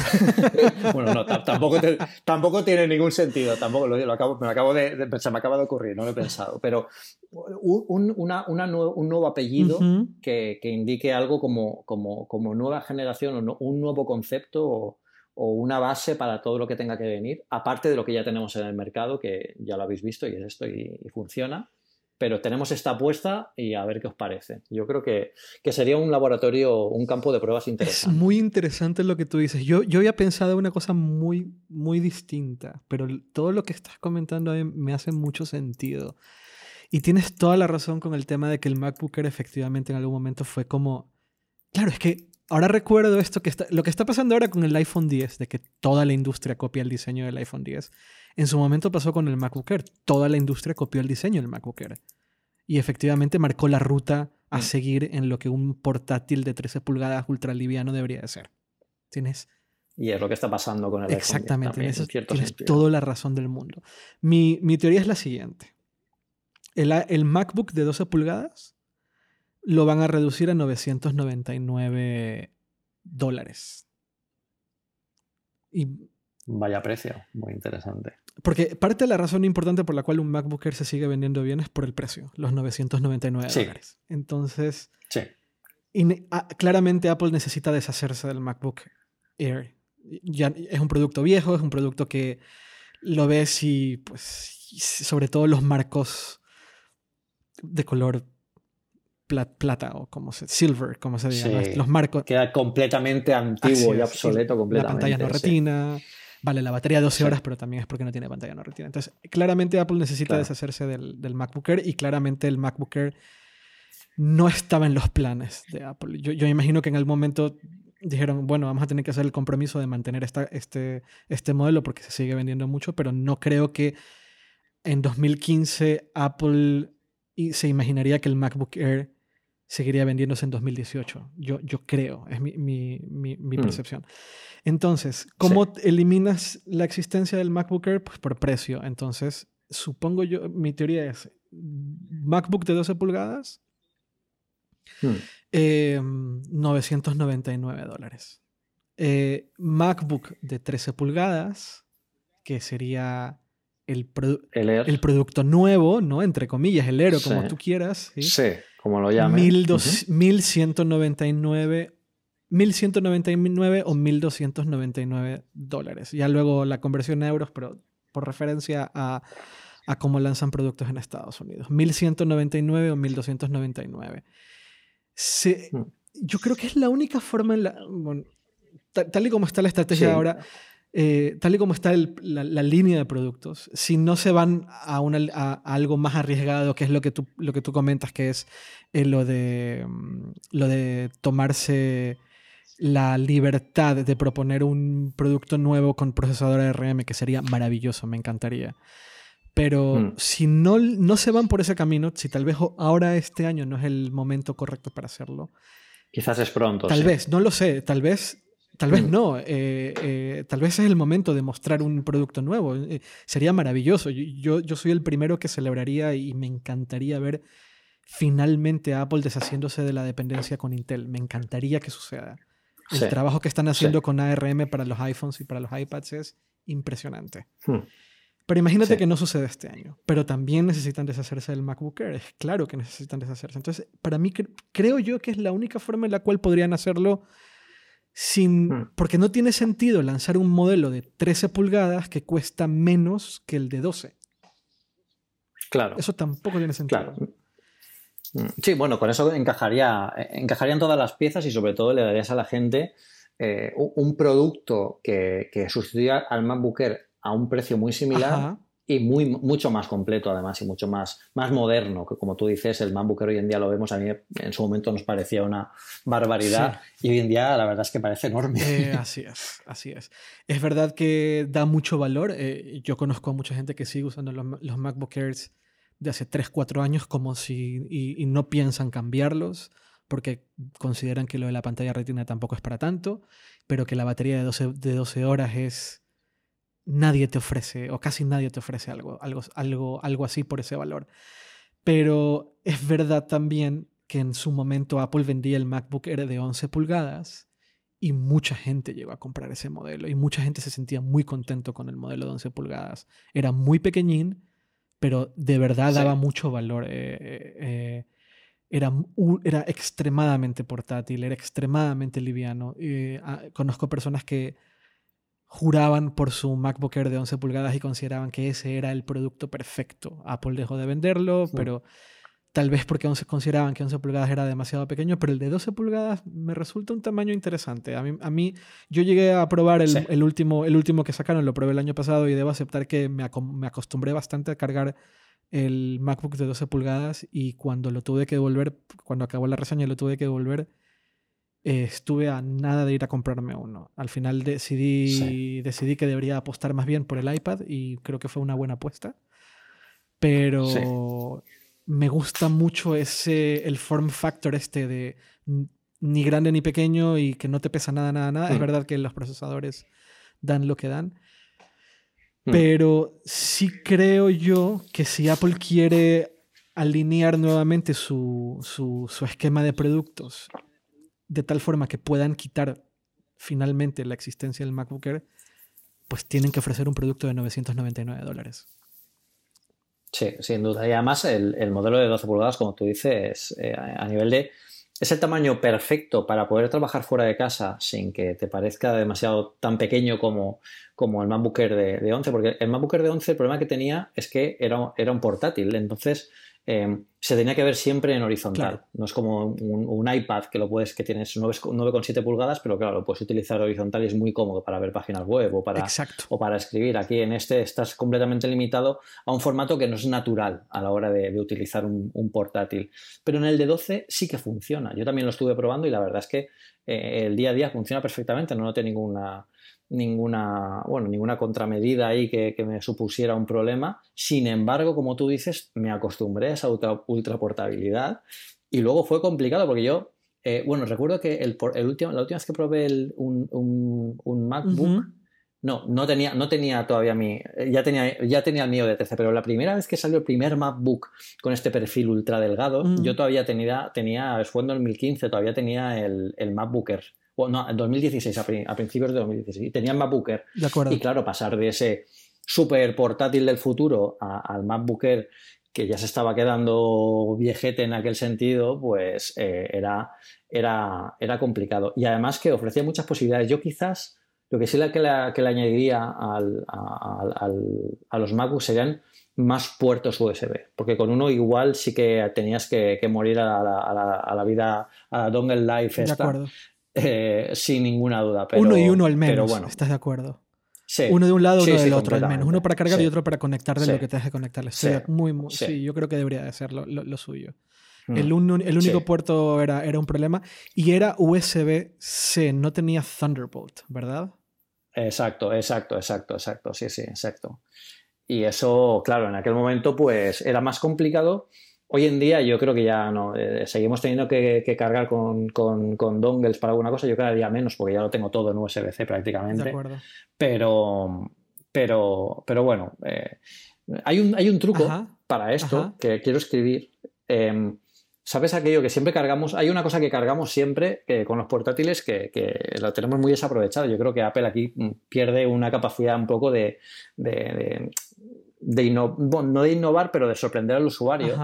[LAUGHS] bueno, no, tampoco, tampoco tiene ningún sentido, tampoco lo, acabo, me acabo de, pensar, me acaba de ocurrir, no lo he pensado, pero un, un nuevo apellido que, indique algo como, como, como nueva generación o un nuevo concepto o, una base para todo lo que tenga que venir, aparte de lo que ya tenemos en el mercado, que ya lo habéis visto y es esto y funciona pero tenemos esta apuesta y a ver qué os parece. Yo creo que, sería un laboratorio, un campo de pruebas interesante. Es muy interesante lo que tú dices. Yo, yo había pensado una cosa muy, muy distinta, pero todo lo que estás comentando me hace mucho sentido. Y tienes toda la razón con el tema de que el MacBook Air efectivamente en algún momento fue como... Claro, es que ahora recuerdo esto que está, lo que está pasando ahora con el iPhone 10, de que toda la industria copia el diseño del iPhone 10. En su momento pasó con el MacBook Air. Toda la industria copió el diseño del MacBook Air. Y efectivamente marcó la ruta a mm. seguir en lo que un portátil de 13 pulgadas ultraliviano debería de ser. ¿Tienes? Y es lo que está pasando con el Exactamente, iPhone Exactamente, tienes toda la razón del mundo. Mi, mi teoría es la siguiente. El, el, MacBook de 12 pulgadas lo van a reducir a 999 dólares. Y, Vaya precio, muy interesante. Porque parte de la razón importante por la cual un MacBook Air se sigue vendiendo bien es por el precio, los 999 dólares. Entonces, sí. claramente Apple necesita deshacerse del MacBook Air. Ya es un producto viejo, es un producto que lo ves y, pues, sobre todo los marcos de color plata o como se silver, como se diga, los marcos. Queda completamente antiguo y obsoleto completamente. La pantalla no retina. Vale, la batería 12 horas, pero también es porque no tiene pantalla no retina. Entonces, claramente Apple necesita deshacerse del, del, MacBook Air y claramente el MacBook Air no estaba en los planes de Apple. Yo, yo imagino que en algún momento dijeron, bueno, vamos a tener que hacer el compromiso de mantener esta, este, este modelo porque se sigue vendiendo mucho, pero no creo que en 2015 Apple se imaginaría que el MacBook Air seguiría vendiéndose en 2018. Yo, yo creo, es mi, mi, mi, mm. percepción. Entonces, ¿cómo eliminas la existencia del MacBook Air? Pues por precio. Entonces, supongo yo, mi teoría es MacBook de 12 pulgadas, 999 mm. em, dólares. Eh, MacBook de 13 pulgadas, que sería el, el, producto nuevo, ¿no? Entre comillas, el Aero, como tú quieras. ¿sí? sí como lo llamen. 1199 1199 o 1299 dólares. Ya luego la conversión a euros, pero por referencia a, a cómo lanzan productos en Estados Unidos. 1199 o 1299. Mm. Yo creo que es la única forma, en la, tal, y como está la estrategia ahora, eh, tal y como está la, línea de productos, si no se van a, algo más arriesgado, que es lo que tú, lo que tú comentas, que es eh, lo, de, mm, lo de tomarse la libertad de proponer un producto nuevo con procesador ARM, que sería maravilloso, me encantaría. Pero mm. si no, no se van por ese camino, si tal vez ahora este año no es el momento correcto para hacerlo. Quizás es pronto. Tal vez, no lo sé. Tal vez Tal vez mm. no, eh, eh, tal vez es el momento de mostrar un producto nuevo. Eh, sería maravilloso. Yo, yo soy el primero que celebraría y me encantaría ver finalmente a Apple deshaciéndose de la dependencia con Intel. Me encantaría que suceda. El trabajo que están haciendo con ARM para los iPhones y para los iPads es impresionante. Hmm. Pero imagínate que no sucede este año. Pero también necesitan deshacerse del MacBook Air. Es claro que necesitan deshacerse. Entonces, para mí creo yo que es la única forma en la cual podrían hacerlo sin, hmm. porque no tiene sentido lanzar un modelo de 13 pulgadas que cuesta menos que el de 12. Claro. Eso tampoco tiene sentido. Hmm. Sí, bueno, con eso encajaría, encajarían todas las piezas y sobre todo le darías a la gente eh, un producto que, que sustituya al MacBook Air a un precio muy similar y muy, mucho más completo además y mucho más, más moderno, que como tú dices, el MacBook hoy en día lo vemos, a mí en su momento nos parecía una barbaridad y hoy en día la verdad es que parece enorme. Eh, así es, así es. Es verdad que da mucho valor, eh, yo conozco a mucha gente que sigue usando los, los MacBook Airs de hace 3, 4 años como si, y, no piensan cambiarlos porque consideran que lo de la pantalla retina tampoco es para tanto, pero que la batería de 12, de 12 horas es nadie te ofrece, o casi nadie te ofrece algo, algo, algo, algo así por ese valor. Pero es verdad también que en su momento Apple vendía el MacBook Air de 11 pulgadas y mucha gente llegó a comprar ese modelo y mucha gente se sentía muy contento con el modelo de 11 pulgadas. Era muy pequeñín, pero de verdad daba mucho valor. Eh, eh, eh, era, era extremadamente portátil, era extremadamente liviano. Ah, conozco personas que juraban por su MacBook Air de 11 pulgadas y consideraban que ese era el producto perfecto. Apple dejó de venderlo, pero tal vez porque consideraban que 11 pulgadas era demasiado pequeño, pero el de 12 pulgadas me resulta un tamaño interesante. A mí, a mí yo llegué a probar el, último, el último que sacaron, lo probé el año pasado y debo aceptar que me, me acostumbré bastante a cargar el MacBook de 12 pulgadas y cuando lo tuve que devolver, cuando acabó la reseña lo tuve que devolver, eh, estuve a nada de ir a comprarme uno. Al final decidí, decidí que debería apostar más bien por el iPad y creo que fue una buena apuesta. Pero me gusta mucho ese, el form factor este de ni grande ni pequeño y que no te pesa nada, nada, nada. Es mm. verdad que los procesadores dan lo que dan. Mm. Pero sí creo yo que si Apple quiere alinear nuevamente su, su, su esquema de productos de tal forma que puedan quitar finalmente la existencia del MacBook Air, pues tienen que ofrecer un producto de 999 dólares. Sí, sin duda. Y además el, modelo de 12 pulgadas, como tú dices, eh, a nivel de... Es el tamaño perfecto para poder trabajar fuera de casa sin que te parezca demasiado tan pequeño como, como el MacBook Air de, 11, porque el MacBook de 11 el problema que tenía es que era, era un portátil, entonces Em, se tenía que ver siempre en horizontal. No es como un, iPad que lo puedes, que tienes 9,7 pulgadas, pero claro, lo puedes utilizar horizontal y es muy cómodo para ver páginas web o para, o para escribir. Aquí en este estás completamente limitado a un formato que no es natural a la hora de, utilizar un, portátil. Pero en el de 12 sí que funciona. Yo también lo estuve probando y la verdad es que eh, el día a día funciona perfectamente, no noté ninguna, ninguna, bueno, ninguna contramedida ahí que, me supusiera un problema. Sin embargo, como tú dices, me acostumbré a esa ultra, portabilidad y luego fue complicado porque yo, eh, bueno, recuerdo que el, el último, la última vez que probé un, un, MacBook, no, no tenía, no tenía todavía mi, ya tenía, ya tenía el mío de 13, pero la primera vez que salió el primer MacBook con este perfil ultra delgado, yo todavía tenía, tenía, fue en 2015, todavía tenía el, el MacBook Air no, en 2016, a, principios de 2016, y tenían MacBook Air. Y claro, pasar de ese super portátil del futuro al MacBook Air, que ya se estaba quedando viejete en aquel sentido, pues eh, era, era, era complicado. Y además que ofrecía muchas posibilidades. Yo quizás lo que sí que le, que le añadiría al, a los MacBooks serían más puertos USB, porque con uno igual sí que tenías que, morir a la, vida, a la dongle life esta, eh, sin ninguna duda. uno y uno al menos, bueno. ¿estás de acuerdo? Sí. Uno de un lado, uno del otro al menos. Uno para cargar y otro para conectar de lo que te que conectarle. Sí. Muy, muy, sí. yo creo que debería de ser lo, suyo. Mm. El, el, único puerto era, era un problema y era USB-C, no tenía Thunderbolt, ¿verdad? Exacto, exacto, exacto, exacto, sí, sí, exacto. Y eso, claro, en aquel momento pues era más complicado Hoy en día yo creo que ya no, eh, seguimos teniendo que, cargar con, dongles para alguna cosa, yo cada día menos porque ya lo tengo todo en USB-C prácticamente. De acuerdo. Pero, pero, pero bueno, eh, hay, un, hay un truco para esto que quiero escribir. Em, ¿Sabes aquello que siempre cargamos? Hay una cosa que cargamos siempre con los portátiles que, que la tenemos muy desaprovechada. Yo creo que Apple aquí mm, pierde una capacidad un poco de, de no de innovar, pero de sorprender al usuario.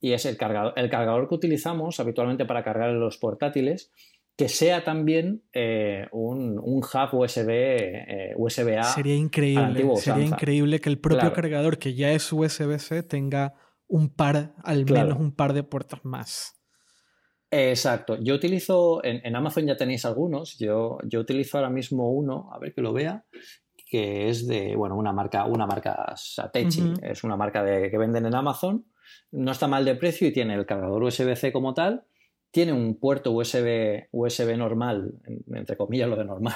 Y es el cargador, el cargador que utilizamos habitualmente para cargar los portátiles, que sea también eh, un, un, hub USB, eh, USB-A. Sería increíble, sería increíble que el propio cargador, que ya es USB-C, tenga un par, al menos un par de puertos más. Exacto. Yo utilizo, en, Amazon ya tenéis algunos, yo, yo utilizo ahora mismo uno, a ver que lo vea, que es de, bueno, una marca, una marca Satechi, es una marca de, que venden en Amazon, no está mal de precio y tiene el cargador USB-C como tal, tiene un puerto USB, USB normal, entre comillas lo de normal,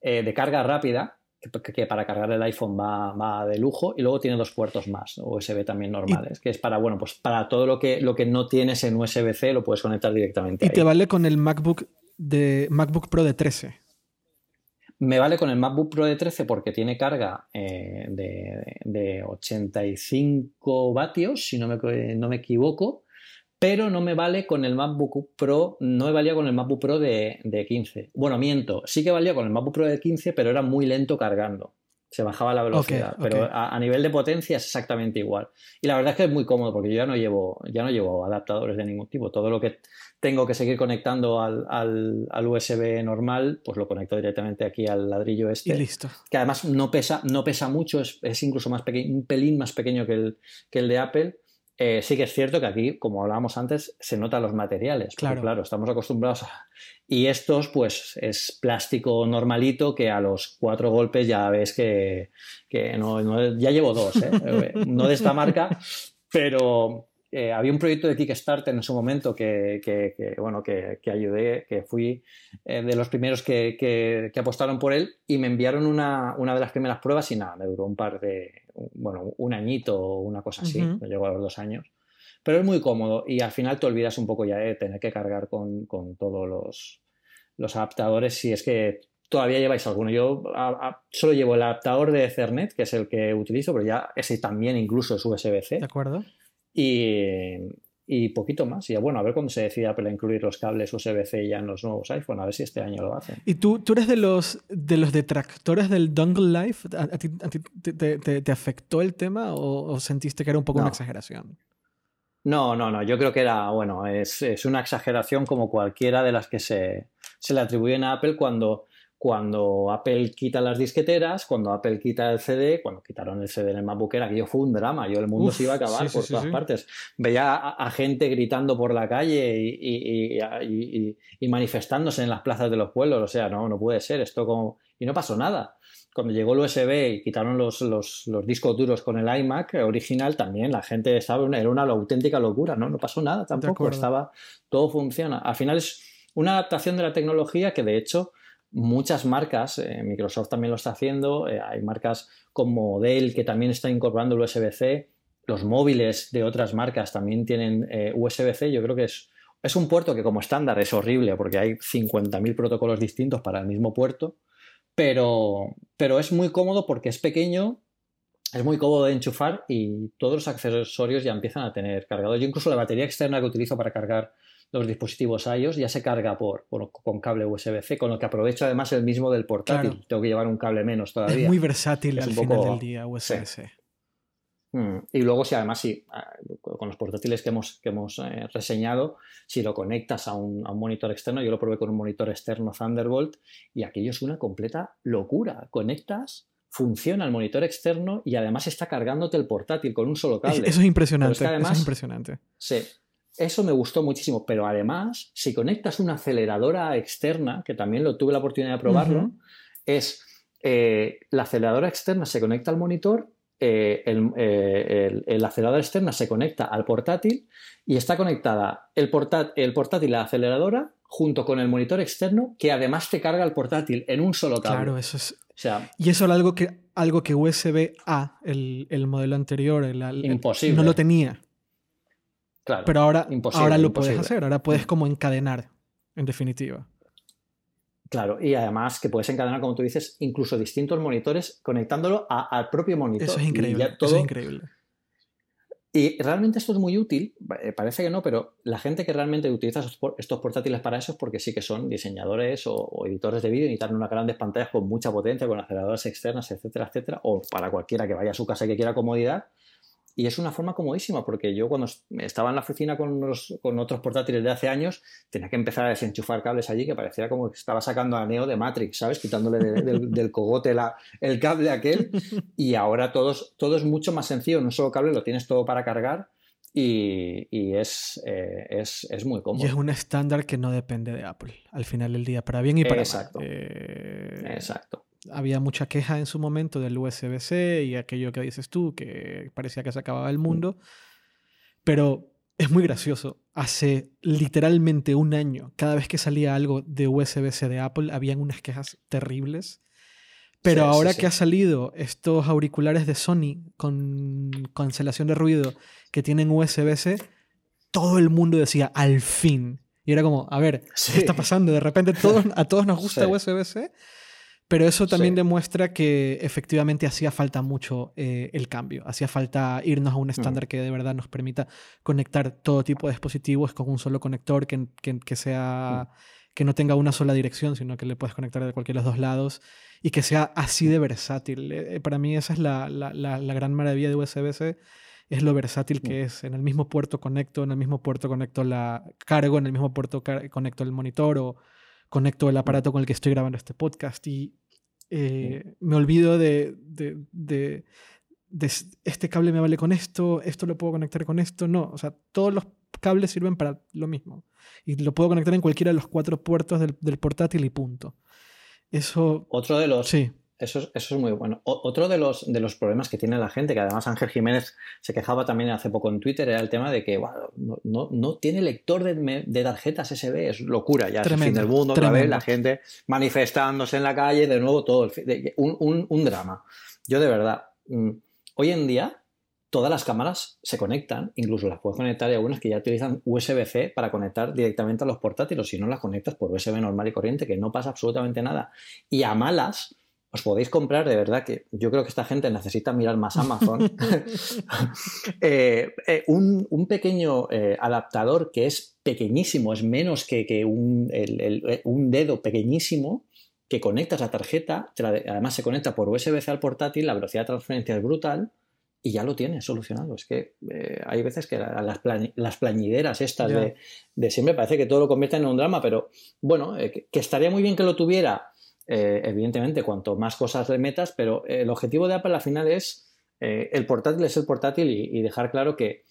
eh, de carga rápida, que, para cargar el iPhone va, de lujo, y luego tiene dos puertos más, USB también normales, que es para, bueno, pues para todo lo que, lo que no tienes en USB-C lo puedes conectar directamente. Y te vale con el MacBook de MacBook Pro de 13. Me vale con el MacBook Pro de 13 porque tiene carga eh, de, 85 vatios, si no me, no me, equivoco, pero no me vale con el MacBook Pro, no me valía con el MacBook Pro de, 15. Bueno, miento, sí que valía con el MacBook Pro de 15, pero era muy lento cargando se bajaba la velocidad. Pero a, nivel de potencia es exactamente igual. Y la verdad es que es muy cómodo porque yo ya no llevo, ya no llevo adaptadores de ningún tipo. Todo lo que tengo que seguir conectando al, al, USB normal, pues lo conecto directamente aquí al ladrillo este. Y listo. Que además no pesa, no pesa mucho, es, incluso más pequeño, un pelín más pequeño que el, que el de Apple. Eh, sí que es cierto que aquí, como hablábamos antes, se notan los materiales. Claro. claro, estamos acostumbrados a, y estos, pues, es plástico normalito que a los cuatro golpes ya ves que, no, ya llevo dos, ¿eh? [LAUGHS] no de esta marca, pero, eh, había un proyecto de Kickstarter en su momento que, bueno, que, ayudé, que fui eh, de los primeros que, apostaron por él y me enviaron una, una, de las primeras pruebas y nada, me duró un par de, bueno, un añito o una cosa así, me llegó a los dos años. Pero es muy cómodo y al final te olvidas un poco ya de tener que cargar con, todos los, los adaptadores si es que todavía lleváis alguno. Yo solo llevo el adaptador de Ethernet, que es el que utilizo, pero ya ese también incluso es USB-C. De acuerdo. Y, poquito más. Y bueno, a ver cuándo se decide Apple a incluir los cables USB-C ya en los nuevos iPhone, a ver si este año lo hacen. ¿Y tú, tú eres de los, de los detractores del dongle life? ¿A, ti, te, afectó el tema o, sentiste que era un poco una exageración? No, no, no. Yo creo que era, bueno, es, una exageración como cualquiera de las que se, se le atribuyen a Apple cuando cuando Apple quita las disqueteras, cuando Apple quita el CD, cuando quitaron el CD en el MacBook Air, aquello fue un drama, yo el mundo se iba a acabar por todas partes. Veía a, gente gritando por la calle y, manifestándose en las plazas de los pueblos, o sea, no, no puede ser, esto como... Y no pasó nada. Cuando llegó el USB y quitaron los, los, discos duros con el iMac original, también la gente estaba, era una auténtica locura, ¿no? No pasó nada tampoco, estaba, todo funciona. Al final es una adaptación de la tecnología que de hecho muchas marcas, eh, Microsoft también lo está haciendo, eh, hay marcas como Dell que también está incorporando el USB-C, los móviles de otras marcas también tienen eh, USB-C, yo creo que es, es un puerto que como estándar es horrible porque hay 50.000 protocolos distintos para el mismo puerto, pero, pero es muy cómodo porque es pequeño, es muy cómodo de enchufar y todos los accesorios ya empiezan a tener cargado. Yo incluso la batería externa que utilizo para cargar los dispositivos iOS ya se carga por, con cable USB-C, con lo que aprovecho además el mismo del portátil. Tengo que llevar un cable menos todavía. Es muy versátil al final del día USB-C. Mm, y luego, si además, si, ah, con los portátiles que hemos, que hemos eh, reseñado, si lo conectas a un, monitor externo, yo lo probé con un monitor externo Thunderbolt y aquello es una completa locura. Conectas, funciona el monitor externo y además está cargándote el portátil con un solo cable. Eso es impresionante. eso es impresionante. Sí, eso me gustó muchísimo, pero además, si conectas una aceleradora externa, que también lo tuve la oportunidad de probarlo, es eh, la aceleradora externa se conecta al monitor, eh, eh, el, acelerador externa se conecta al portátil y está conectada el, el portátil la aceleradora junto con el monitor externo que además te carga el portátil en un solo cable. Claro, eso es. y eso era algo que, algo que USB-A, el, modelo anterior, imposible. no lo tenía. Pero ahora, ahora lo puedes hacer, ahora puedes como encadenar, en definitiva. Claro, y además que puedes encadenar, como tú dices, incluso distintos monitores conectándolo al propio monitor. Eso es increíble. Eso es increíble. Y realmente esto es muy útil, eh, parece que no, pero la gente que realmente utiliza estos portátiles para eso es porque sí que son diseñadores o, editores de vídeo y necesitan unas grandes pantallas con mucha potencia, con aceleradoras externas, etcétera, etcétera, o para cualquiera que vaya a su casa y que quiera comodidad, y es una forma comodísima, porque yo cuando estaba en la oficina con, con otros portátiles de hace años, tenía que empezar a desenchufar cables allí que parecía como que estaba sacando a Neo de Matrix, ¿sabes? Quitándole [LAUGHS] del, cogote la, el cable aquel. Y ahora todos, todo es mucho más sencillo, no solo cable, lo tienes todo para cargar. Y, y es, eh, es, es, muy cómodo. Y es un estándar que no depende de Apple, al final del día, para bien y para Exacto. mal. Eh, Exacto había mucha queja en su momento del USB-C y aquello que dices tú, que parecía que se acababa el mundo. Pero es muy gracioso. Hace literalmente un año, cada vez que salía algo de USB-C de Apple, habían unas quejas terribles. Pero ahora que ha salido estos auriculares de Sony con cancelación de ruido que tienen USB-C, todo el mundo decía, al fin. Y era como, a ver, ¿qué está pasando? De repente todos, [LAUGHS] a todos nos gusta USB-C pero eso también demuestra que efectivamente hacía falta mucho eh, el cambio. Hacía falta irnos a un estándar que de verdad nos permita conectar todo tipo de dispositivos con un solo conector que, que, sea, que no tenga una sola dirección, sino que le puedes conectar de cualquiera de los dos lados y que sea así de versátil. Eh, para mí esa es la, la, la, gran maravilla de USB-C es lo versátil que es. En el mismo puerto conecto, en el mismo puerto conecto la cargo, en el mismo puerto conecto el monitor o conecto el aparato con el que estoy grabando este podcast. Y eh, me olvido de, de, este cable me vale con esto, esto lo puedo conectar con esto. No, o sea, todos los cables sirven para lo mismo. Y lo puedo conectar en cualquiera de los cuatro puertos del, portátil y punto. Eso. Otro de los. Sí. Eso es, muy bueno. otro de los, de los problemas que tiene la gente, que además Ángel Jiménez se quejaba también hace poco en Twitter, era el tema de que no, no, tiene lector de, de, tarjetas SD, es locura, ya es el fin del mundo, otra vez la gente manifestándose en la calle, de nuevo todo, el, un, un, un drama. Yo de verdad, mm, hoy en día todas las cámaras se conectan, incluso las puedes conectar y algunas que ya utilizan USB-C para conectar directamente a los portátiles, si no las conectas por USB normal y corriente, que no pasa absolutamente nada. Y a malas, os podéis comprar, de verdad que yo creo que esta gente necesita mirar más Amazon, [LAUGHS] [LAUGHS] eh, eh, un, pequeño eh, adaptador que es pequeñísimo, es menos que, un, un, dedo pequeñísimo, que conectas la tarjeta, además se conecta por USB-C al portátil, la velocidad de transferencia es brutal y ya lo tienes solucionado. Es que hay veces que las, las plañideras estas de, siempre parece que todo lo convierte en un drama, pero bueno, que, estaría muy bien que lo tuviera, eh, evidentemente, cuanto más cosas le metas, pero el objetivo de Apple al final es el portátil es el portátil y, dejar claro que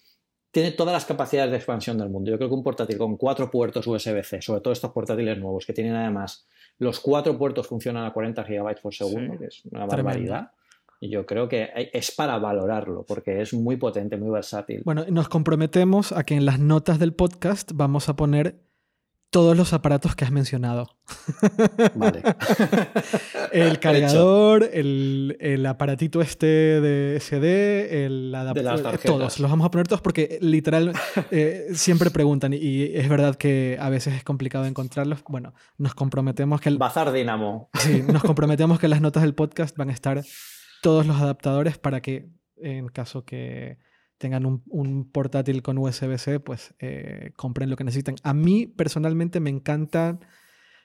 tiene todas las capacidades de expansión del mundo. Yo creo que un portátil con cuatro puertos USB-C, sobre todo estos portátiles nuevos que tienen además los cuatro puertos funcionan a 40 GB por segundo, que es una barbaridad. Y yo creo que es para valorarlo, porque es muy potente, muy versátil. Bueno, nos comprometemos a que en las notas del podcast vamos a poner todos los aparatos que has mencionado. [LAUGHS] Vale. el cargador, el, aparatito este de SD, el adaptador, todos. Los vamos a poner todos porque literal eh, siempre preguntan y es verdad que a veces es complicado encontrarlos. Bueno, nos comprometemos que... El, Bazar Dinamo. Sí, nos comprometemos que las notas del podcast van a estar todos los adaptadores para que en caso que tengan un, portátil con USB-C, pues eh, compren lo que necesiten. A mí personalmente me encantan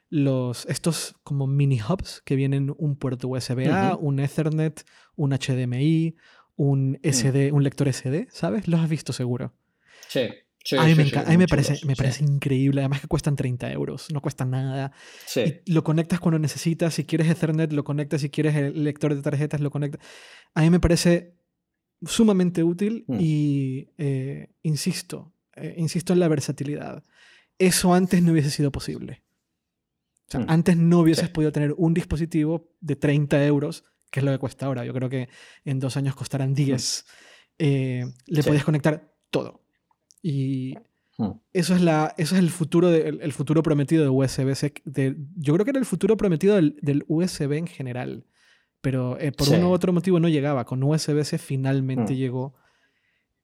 los, estos como mini hubs que vienen un puerto USB-A, un Ethernet, un HDMI, un mm. SD, un lector SD, ¿sabes? Los has visto seguro. Sí a mí, me, parece, me parece increíble. Además que cuestan 30 euros, no cuesta nada. Y lo conectas cuando necesitas. Si quieres Ethernet, lo conectas. Si quieres el lector de tarjetas, lo conectas. A mí me parece sumamente útil mm. y eh, insisto, eh, insisto en la versatilidad. Eso antes no hubiese sido posible. O sea, mm. antes no hubieses podido tener un dispositivo de 30 euros, que es lo que cuesta ahora. Yo creo que en dos años costarán 10. Mm. Eh, le podías conectar todo y hmm. eso, es la, eso es el futuro, el futuro prometido de USB-C. yo creo que era el futuro prometido del, USB en general. Pero eh, por uno u otro motivo no llegaba. Con USB-C finalmente hmm. llegó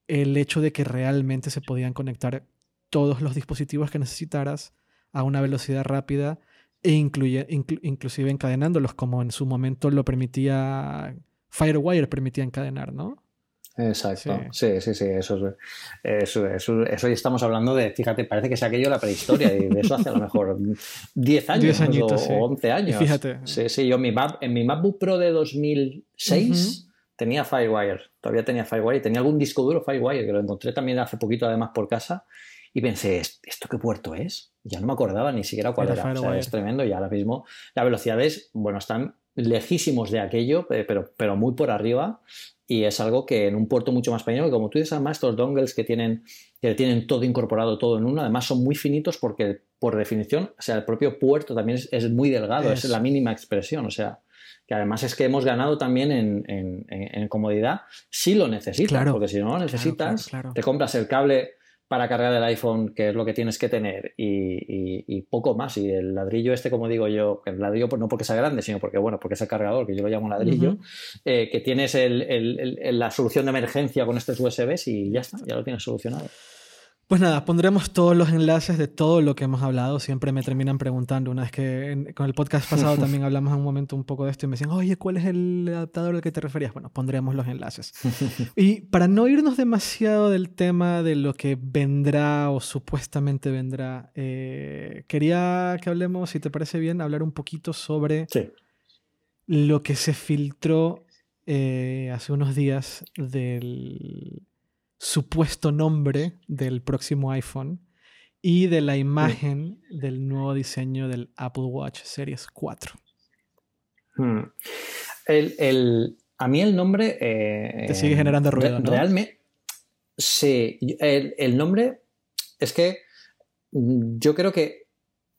el hecho de que realmente se podían conectar todos los dispositivos que necesitaras a una velocidad rápida e incluye, inclusive encadenándolos como en su momento lo permitía Firewire permitía encadenar, ¿no? Exacto, sí, sí, sí, eso, eso, eso, eso, estamos hablando de, fíjate, parece que es aquello la prehistoria y de eso hace a lo mejor [LAUGHS] 10 años o, 11 años. fíjate. Sí, sí, yo en mi, en mi MacBook Pro de 2006 tenía Firewire, todavía tenía Firewire y tenía algún disco duro Firewire que lo encontré también hace poquito además por casa y pensé, ¿esto qué puerto es? Ya no me acordaba ni siquiera cuál era, o sea, es tremendo y ahora mismo las velocidades, bueno, están lejísimos de aquello, pero, pero muy por arriba y es algo que en un puerto mucho más pequeño, como tú dices, además estos dongles que tienen, que tienen todo incorporado todo en uno, además son muy finitos porque por definición, o sea, el propio puerto también es, muy delgado, es... la mínima expresión, o sea, que además es que hemos ganado también en, comodidad si lo necesitas, porque si no lo necesitas, te compras el cable para cargar el iPhone, que es lo que tienes que tener, y, poco más. Y el ladrillo este, como digo yo, el ladrillo no porque sea grande, sino porque, bueno, porque es el cargador, que yo lo llamo ladrillo, eh, que tienes la solución de emergencia con estos USBs y ya está, ya lo tienes solucionado. Pues nada, pondremos todos los enlaces de todo lo que hemos hablado. Siempre me terminan preguntando. Una vez que con el podcast pasado [LAUGHS] también hablamos en un momento un poco de esto y me decían, oye, ¿cuál es el adaptador al que te referías? Bueno, pondremos los enlaces. [LAUGHS] y para no irnos demasiado del tema de lo que vendrá o supuestamente vendrá, eh, quería que hablemos, si te parece bien, hablar un poquito sobre lo que se filtró eh, hace unos días del supuesto nombre del próximo iPhone y de la imagen del nuevo diseño del Apple Watch Series 4. Hmm. a mí el nombre... Eh, Te sigue generando ruido, ¿no? Realmente... Sí, el, nombre es que yo creo que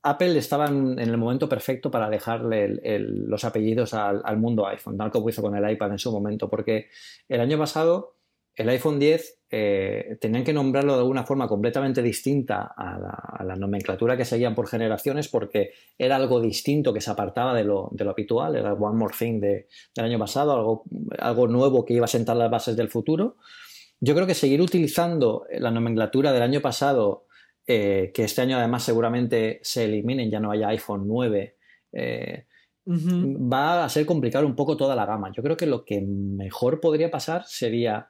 Apple estaba en, el momento perfecto para dejarle los apellidos al, mundo iPhone, tal como hizo con el iPad en su momento, porque el año pasado el iPhone 10 eh, tenían que nombrarlo de alguna forma completamente distinta a la, nomenclatura que seguían por generaciones porque era algo distinto que se apartaba de lo, habitual, era One More Thing del año pasado, algo, algo nuevo que iba a sentar las bases del futuro. Yo creo que seguir utilizando la nomenclatura del año pasado eh, que este año además seguramente se eliminen, ya no haya iPhone 9, eh, va a ser complicar un poco toda la gama. Yo creo que lo que mejor podría pasar sería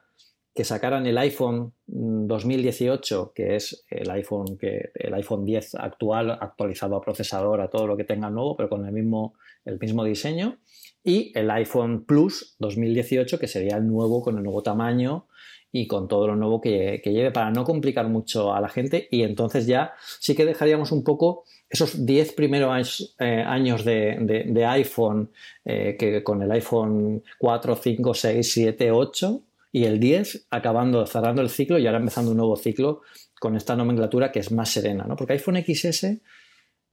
que sacaran el iPhone 2018, que es el iPhone, que, el iPhone 10 actual, actualizado a procesador, a todo lo que tenga nuevo, pero con el mismo, el mismo diseño, y el iPhone Plus 2018, que sería el nuevo con el nuevo tamaño y con todo lo nuevo que, lleve para no complicar mucho a la gente. Y entonces ya sí que dejaríamos un poco esos 10 primeros años de, iPhone eh, que con el iPhone 4, 5, 6, 7, 8 y el 10 acabando, cerrando el ciclo y ahora empezando un nuevo ciclo con esta nomenclatura que es más serena, ¿no? Porque iPhone XS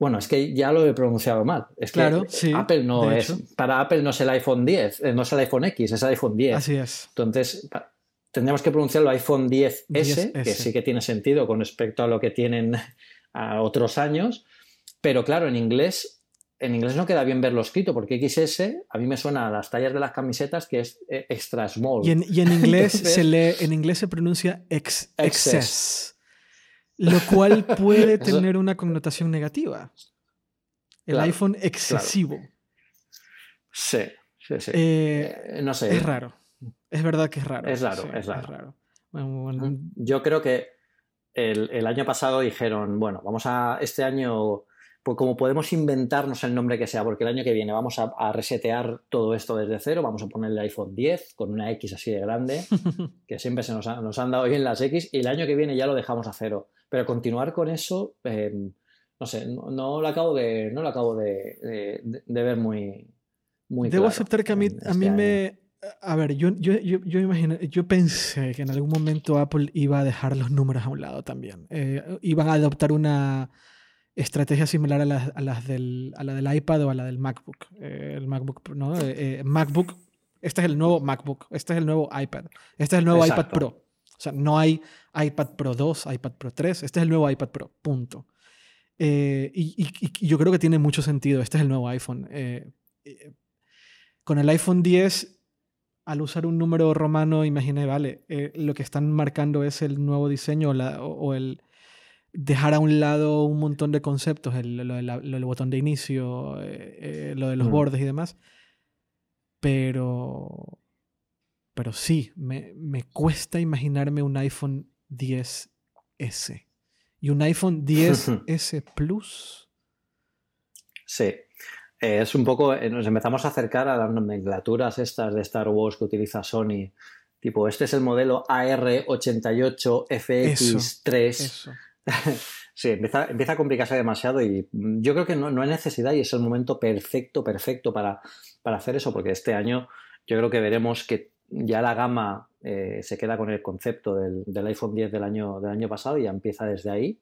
bueno, es que ya lo he pronunciado mal. Es claro, que Apple no es. Para Apple no es el iPhone 10, eh, no es el iPhone X, es el iPhone 10. Así es. Entonces, tendríamos que pronunciarlo iPhone 10S, que sí que tiene sentido con respecto a lo que tienen a otros años, pero claro, en inglés en inglés no queda bien verlo escrito porque XS a mí me suena a las tallas de las camisetas que es eh, extra small. Y en, inglés [LAUGHS] se lee, en inglés se pronuncia ex, excess, lo cual [LAUGHS] puede tener una connotación negativa. El iPhone excesivo. Sí, sí, sí. Eh, eh, no sé. Es raro. Es verdad que es raro. Es raro, es raro. Yo creo que el, año pasado dijeron, bueno, vamos a este año, pues como podemos inventarnos el nombre que sea, porque el año que viene vamos a, resetear todo esto desde cero, vamos a ponerle iPhone 10 con una X así de grande, [LAUGHS] que siempre se nos, han dado bien las X, y el año que viene ya lo dejamos a cero. Pero continuar con eso, em, no sé, no, lo acabo de, no lo acabo de, ver muy, muy Debo aceptar que a mí, a mí este me, a ver, yo, yo, yo, yo, yo pensé que en algún momento Apple iba a dejar los números a un lado también. Eh, iban a adoptar una estrategia similar a la, a las del, a la del iPad o a la del MacBook. Eh, el MacBook, ¿no? Eh, MacBook, este es el nuevo MacBook, este es el nuevo iPad, este es el nuevo iPad Pro. O sea, no hay iPad Pro 2, iPad Pro 3, este es el nuevo iPad Pro, punto. y, y, y, yo creo que tiene mucho sentido, este es el nuevo iPhone. con el iPhone 10 al usar un número romano, imaginé, vale, eh, lo que están marcando es el nuevo diseño o, el dejar a un lado un montón de conceptos, el, lo, del botón de inicio, eh, eh, lo de los mm. bordes y demás. Pero, pero sí, me, me cuesta imaginarme un iPhone 10S. ¿Y un iPhone [LAUGHS] 10S Plus? Sí, es un poco, eh, nos empezamos a acercar a las nomenclaturas estas de Star Wars que utiliza Sony. Tipo, este es el modelo AR88FX3. [LAUGHS] sí, empieza, a complicarse demasiado y yo creo que no, hay necesidad y es el momento perfecto, perfecto para, para, hacer eso, porque este año yo creo que veremos que ya la gama eh, se queda con el concepto del, del, iPhone 10 del año, del año pasado y ya empieza desde ahí.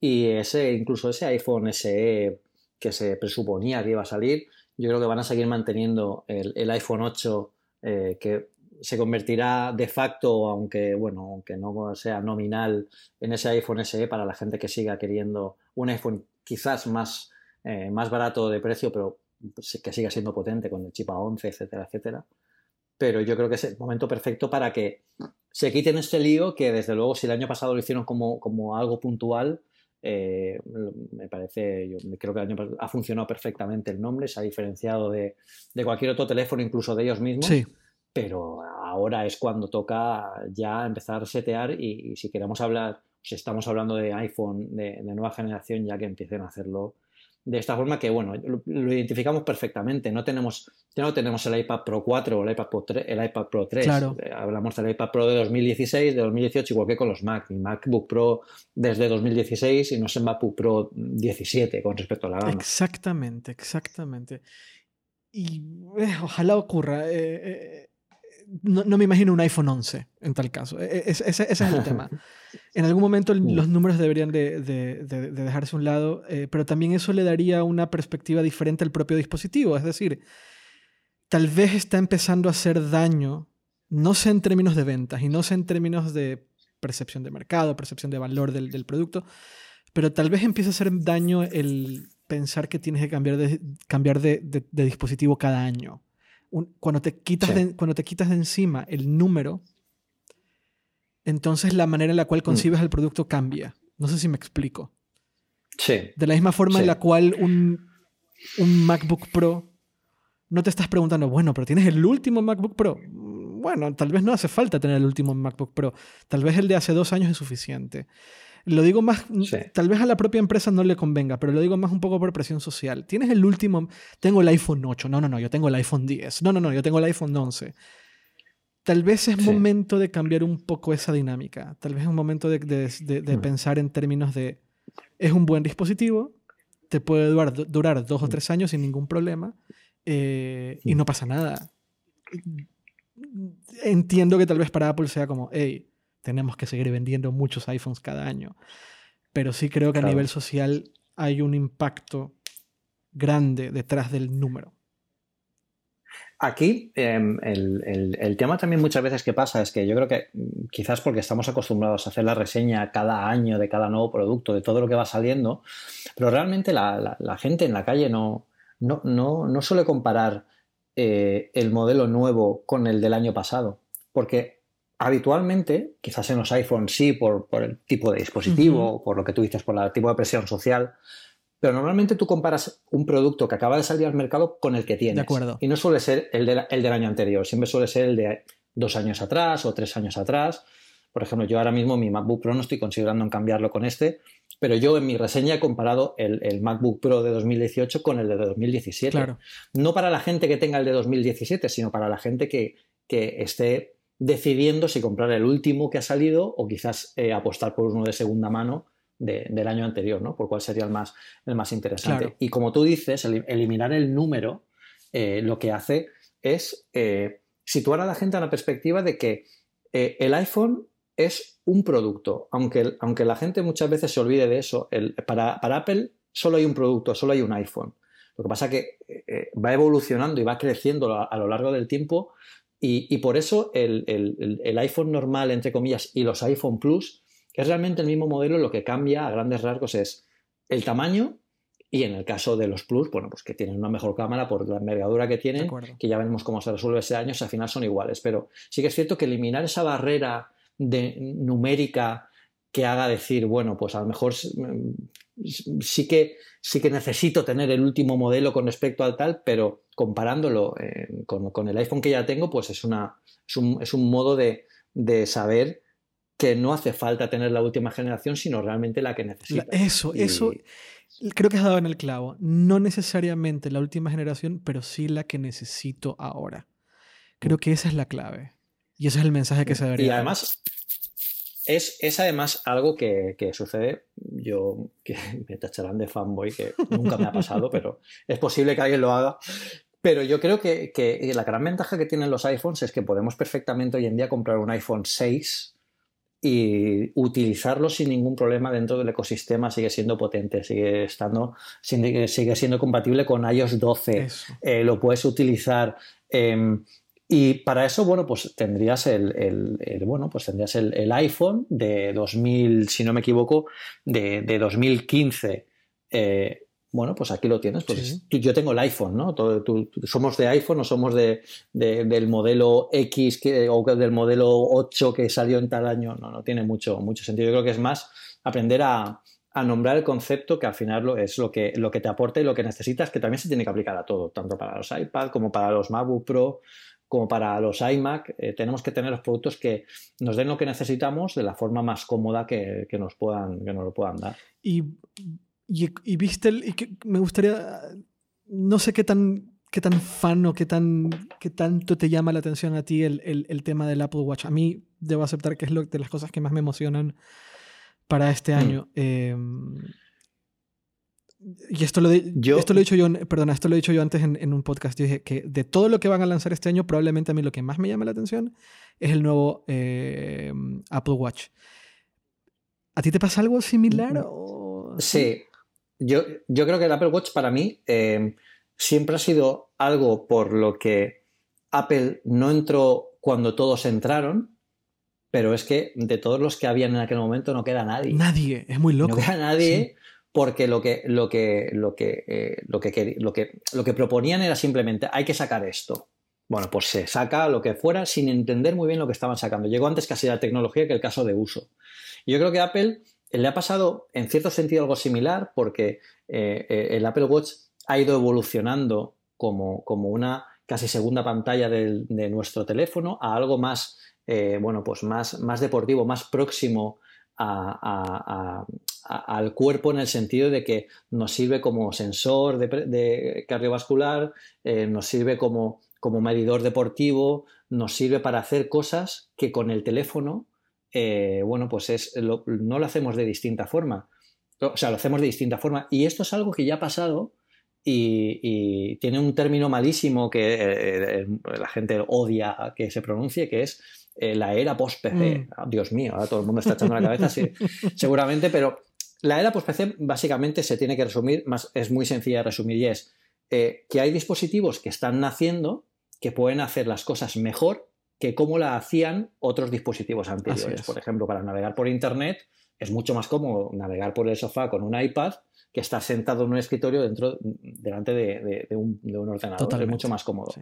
Y ese, incluso ese iPhone SE que se presuponía que iba a salir. Yo creo que van a seguir manteniendo el, iPhone 8 eh, que se convertirá de facto, aunque bueno, aunque no sea nominal, en ese iPhone SE para la gente que siga queriendo un iPhone quizás más, eh, más barato de precio, pero que siga siendo potente con el chip A11, etcétera, etcétera. Pero yo creo que es el momento perfecto para que se quiten este lío que desde luego si el año pasado lo hicieron como, como algo puntual, eh, me parece, yo creo que ha funcionado perfectamente el nombre, se ha diferenciado de, cualquier otro teléfono, incluso de ellos mismos. Pero ahora es cuando toca ya empezar a setear y, si queremos hablar, si estamos hablando de iPhone de, de nueva generación, ya que empiecen a hacerlo de esta forma que, bueno, lo, identificamos perfectamente. No tenemos, no tenemos el iPad Pro 4 o el iPad Pro 3. El iPad Pro 3. Eh, hablamos del iPad Pro de 2016, de 2018, igual que con los Mac. Mi MacBook Pro desde 2016 y no es el MacBook Pro 17 con respecto a la gama. Exactamente, exactamente. Y eh, ojalá ocurra. Eh, no, me imagino un iPhone 11 en tal caso. E, e, ese, es el tema. [LAUGHS] En algún momento los números deberían de, dejarse a un lado, eh, pero también eso le daría una perspectiva diferente al propio dispositivo. Es decir, tal vez está empezando a hacer daño, no sé en términos de ventas y no sé en términos de percepción de mercado, percepción de valor del, producto, pero tal vez empiece a hacer daño el pensar que tienes que cambiar de, cambiar de, dispositivo cada año. Cuando, te quitas cuando te quitas de encima el número, entonces la manera en la cual mm. concibes el producto cambia. No sé si me explico. Sí. De la misma forma en la cual un, un MacBook Pro no te estás preguntando, bueno, pero tienes el último MacBook Pro. Mm, bueno, tal vez no hace falta tener el último MacBook Pro. Tal vez el de hace dos años es suficiente. Lo digo más, mm, tal vez a la propia empresa no le convenga, pero lo digo más un poco por presión social. Tienes el último, tengo el iPhone 8, no, no, no, yo tengo el iPhone 10, no, no, no, yo tengo el iPhone 11. Tal vez es momento de cambiar un poco esa dinámica. Tal vez es un momento de, mm. pensar en términos de, es un buen dispositivo, te puede durar, durar dos o tres años sin ningún problema eh, y no pasa nada. Entiendo que tal vez para Apple sea como, hey, tenemos que seguir vendiendo muchos iPhones cada año. Pero sí creo que a nivel social hay un impacto grande detrás del número. Aquí em, el, tema también muchas veces que pasa es que yo creo que mm, quizás porque estamos acostumbrados a hacer la reseña cada año de cada nuevo producto, de todo lo que va saliendo, pero realmente la gente en la calle no, no, no, no suele comparar eh, el modelo nuevo con el del año pasado, porque habitualmente, quizás en los iPhones sí, por, el tipo de dispositivo, por lo que tú dices, por el tipo de presión social, pero normalmente tú comparas un producto que acaba de salir al mercado con el que tienes. De acuerdo. Y no suele ser el, el del año anterior, siempre suele ser el de dos años atrás o tres años atrás. Por ejemplo, yo ahora mismo mi MacBook Pro no estoy considerando en cambiarlo con este, pero yo en mi reseña he comparado el, MacBook Pro de 2018 con el de 2017. No para la gente que tenga el de 2017, sino para la gente que, esté decidiendo si comprar el último que ha salido o quizás eh, apostar por uno de segunda mano del año anterior, ¿no? Por cuál sería el más, el más interesante. Y como tú dices, eliminar el número eh, lo que hace es eh, situar a la gente a la perspectiva de que el iPhone es un producto, aunque, aunque la gente muchas veces se olvide de eso, para, Apple solo hay un producto, solo hay un iPhone. Lo que pasa es que va evolucionando y va creciendo a, lo largo del tiempo y, por eso el, iPhone normal, entre comillas, y los iPhone Plus es realmente el mismo modelo, lo que cambia a grandes rasgos es el tamaño y en el caso de los Plus, bueno, pues que tienen una mejor cámara por la envergadura que tienen, que ya veremos cómo se resuelve ese año, al final son iguales, pero sí que es cierto que eliminar esa barrera de numérica que haga decir, bueno, pues a lo mejor sí que, sí que necesito tener el último modelo con respecto al tal, pero comparándolo eh, con, el iPhone que ya tengo, pues es, una, es, un, modo de, saber que no hace falta tener la última generación, sino realmente la que necesito. Eso, eso, creo que has dado en el clavo. No necesariamente la última generación, pero sí la que necesito ahora. Creo mm. que esa es la clave. Y ese es el mensaje que se debería. Y además, es, es además algo que, sucede. Yo, que [LAUGHS] me tacharán de fanboy, que nunca me ha pasado, [LAUGHS] pero es posible que alguien lo haga. Pero yo creo que, la gran ventaja que tienen los iPhones es que podemos perfectamente hoy en día comprar un iPhone 6 y utilizarlo sin ningún problema dentro del ecosistema sigue siendo potente, sigue estando, sigue, siendo compatible con iOS 12, eh, lo puedes utilizar. Y para eso, bueno, pues tendrías el, bueno, pues tendrías el, iPhone de 2000, si no me equivoco, de, de 2015. Eh, bueno, pues aquí lo tienes. Pues yo tengo el iPhone, ¿no? somos de iPhone o somos de, del modelo X que, o del modelo 8 que salió en tal año. No, no tiene mucho, mucho sentido. Yo creo que es más aprender a, a nombrar el concepto que al final lo, es lo que, lo que te aporta y lo que necesitas, que también se tiene que aplicar a todo, tanto para los iPad como para los MacBook Pro como para los iMac, eh, tenemos que tener los productos que nos den lo que necesitamos de la forma más cómoda que, nos, puedan, que nos lo puedan dar. Y, y, viste, y que me gustaría, no sé qué tan, qué tan fan o qué, tan, qué tanto te llama la atención a ti el, el, tema del Apple Watch. A mí debo aceptar que es lo, de las cosas que más me emocionan para este mm. año. Em, y esto lo, esto lo he dicho yo, perdona, esto lo he dicho yo antes en, un podcast. Yo dije que de todo lo que van a lanzar este año, probablemente a mí lo que más me llama la atención es el nuevo eh, Apple Watch. ¿A ti te pasa algo similar? Mm, o... Sí, yo, yo, creo que el Apple Watch para mí eh, siempre ha sido algo por lo que Apple no entró cuando todos entraron, pero es que de todos los que habían en aquel momento no queda nadie. Nadie, es muy loco. No queda nadie. Porque lo que, lo, que, lo, que, eh, lo, que, lo, que, lo que proponían era simplemente hay que sacar esto. Bueno, pues se saca lo que fuera sin entender muy bien lo que estaban sacando. Llegó antes casi la tecnología que el caso de uso. Yo creo que Apple le ha pasado en cierto sentido algo similar porque eh, eh, el Apple Watch ha ido evolucionando como, como una casi segunda pantalla de, nuestro teléfono a algo más, bueno, pues más, más deportivo, más próximo al cuerpo en el sentido de que nos sirve como sensor de, cardiovascular, nos sirve como, como medidor deportivo, nos sirve para hacer cosas que con el teléfono eh, bueno, pues es, no lo hacemos de distinta forma. O sea, lo hacemos de distinta forma. Y esto es algo que ya ha pasado y, tiene un término malísimo que eh, eh, la gente odia que se pronuncie, que es la era post-PC. Mm. Ah, Dios mío, ahora todo el mundo está echando la cabeza, [LAUGHS] seguramente, pero la era post-PC básicamente se tiene que resumir, más, es muy sencilla de resumir y es que hay dispositivos que están naciendo que pueden hacer las cosas mejor que cómo la hacían otros dispositivos anteriores. Por ejemplo, para navegar por Internet es mucho más cómodo navegar por el sofá con un iPad que estar sentado en un escritorio dentro, delante de, un, ordenador. Es mucho más cómodo.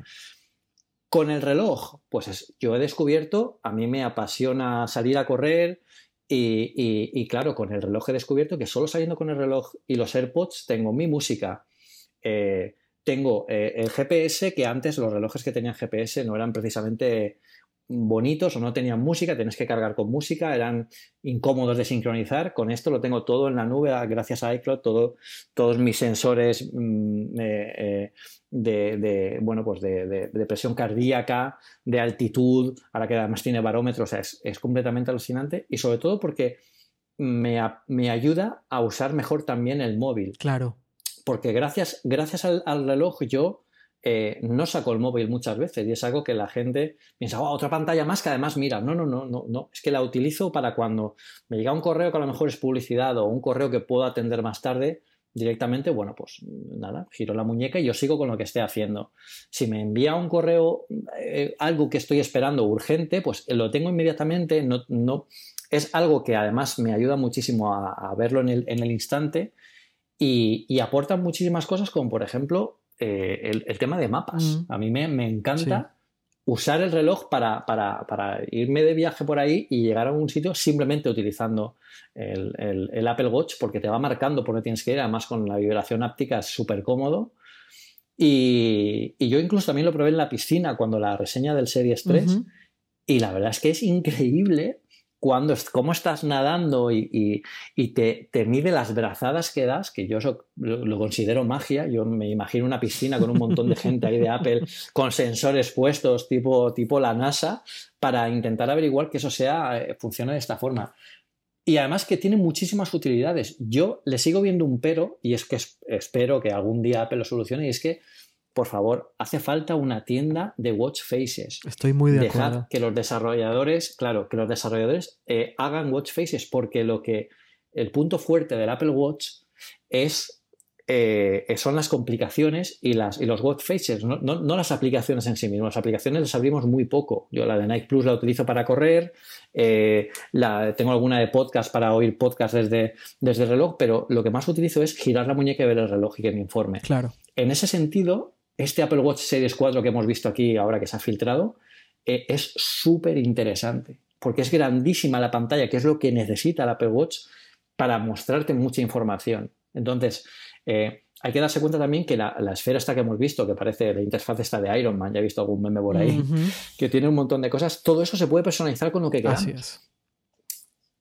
Con el reloj, pues yo he descubierto, a mí me apasiona salir a correr y, claro, con el reloj he descubierto que solo saliendo con el reloj y los AirPods tengo mi música. Eh, tengo eh, el GPS, que antes los relojes que tenían GPS no eran precisamente bonitos o no tenían música, tenés que cargar con música, eran incómodos de sincronizar. Con esto lo tengo todo en la nube, gracias a iCloud, todo, todos mis sensores mm, eh, eh, de, bueno, pues de, presión cardíaca, de altitud, ahora que además tiene barómetros, es, completamente alucinante y sobre todo porque me, me ayuda a usar mejor también el móvil. Claro porque gracias, gracias al, reloj yo eh, no saco el móvil muchas veces y es algo que la gente piensa, oh, otra pantalla más que además mira, no, no, no, no, no, es que la utilizo para cuando me llega un correo que a lo mejor es publicidad o un correo que puedo atender más tarde, directamente, bueno, pues nada, giro la muñeca y yo sigo con lo que esté haciendo. Si me envía un correo, eh, algo que estoy esperando urgente, pues lo tengo inmediatamente, no, no, es algo que además me ayuda muchísimo a, verlo en el, en el instante y, aportan muchísimas cosas, como por ejemplo eh, el, tema de mapas. Mm. A mí me, encanta usar el reloj para, irme de viaje por ahí y llegar a un sitio simplemente utilizando el, Apple Watch, porque te va marcando por dónde tienes que ir. Además, con la vibración áptica es súper cómodo. Y, yo incluso también lo probé en la piscina cuando la reseña del Series 3. Y la verdad es que es increíble cuando, cómo estás nadando y, te, mide las brazadas que das, que yo eso lo, considero magia. Yo me imagino una piscina con un montón de gente ahí de Apple con sensores puestos tipo, tipo la NASA para intentar averiguar que eso sea, eh, funcione de esta forma. Y además que tiene muchísimas utilidades. Yo le sigo viendo un pero, y es que espero que algún día Apple lo solucione, y es que por favor, hace falta una tienda de watch faces. Estoy muy de Dejad que los desarrolladores, claro, que los desarrolladores eh, hagan watch faces, porque lo que el punto fuerte del Apple Watch es eh, son las complicaciones y, las, y los watch faces, no, las aplicaciones en sí mismas. Las aplicaciones las abrimos muy poco. Yo la de Nike Plus la utilizo para correr, eh, la, tengo alguna de podcast para oír podcast desde, desde el reloj, pero lo que más utilizo es girar la muñeca y ver el reloj y que me informe. Claro. En ese sentido, este Apple Watch Series 4 que hemos visto aquí ahora que se ha filtrado eh, es súper interesante porque es grandísima la pantalla, que es lo que necesita el Apple Watch para mostrarte mucha información. Entonces, eh, hay que darse cuenta también que la, esfera esta que hemos visto, que parece la interfaz esta de Iron Man, ya he visto algún meme por ahí, que tiene un montón de cosas, todo eso se puede personalizar con lo que queramos.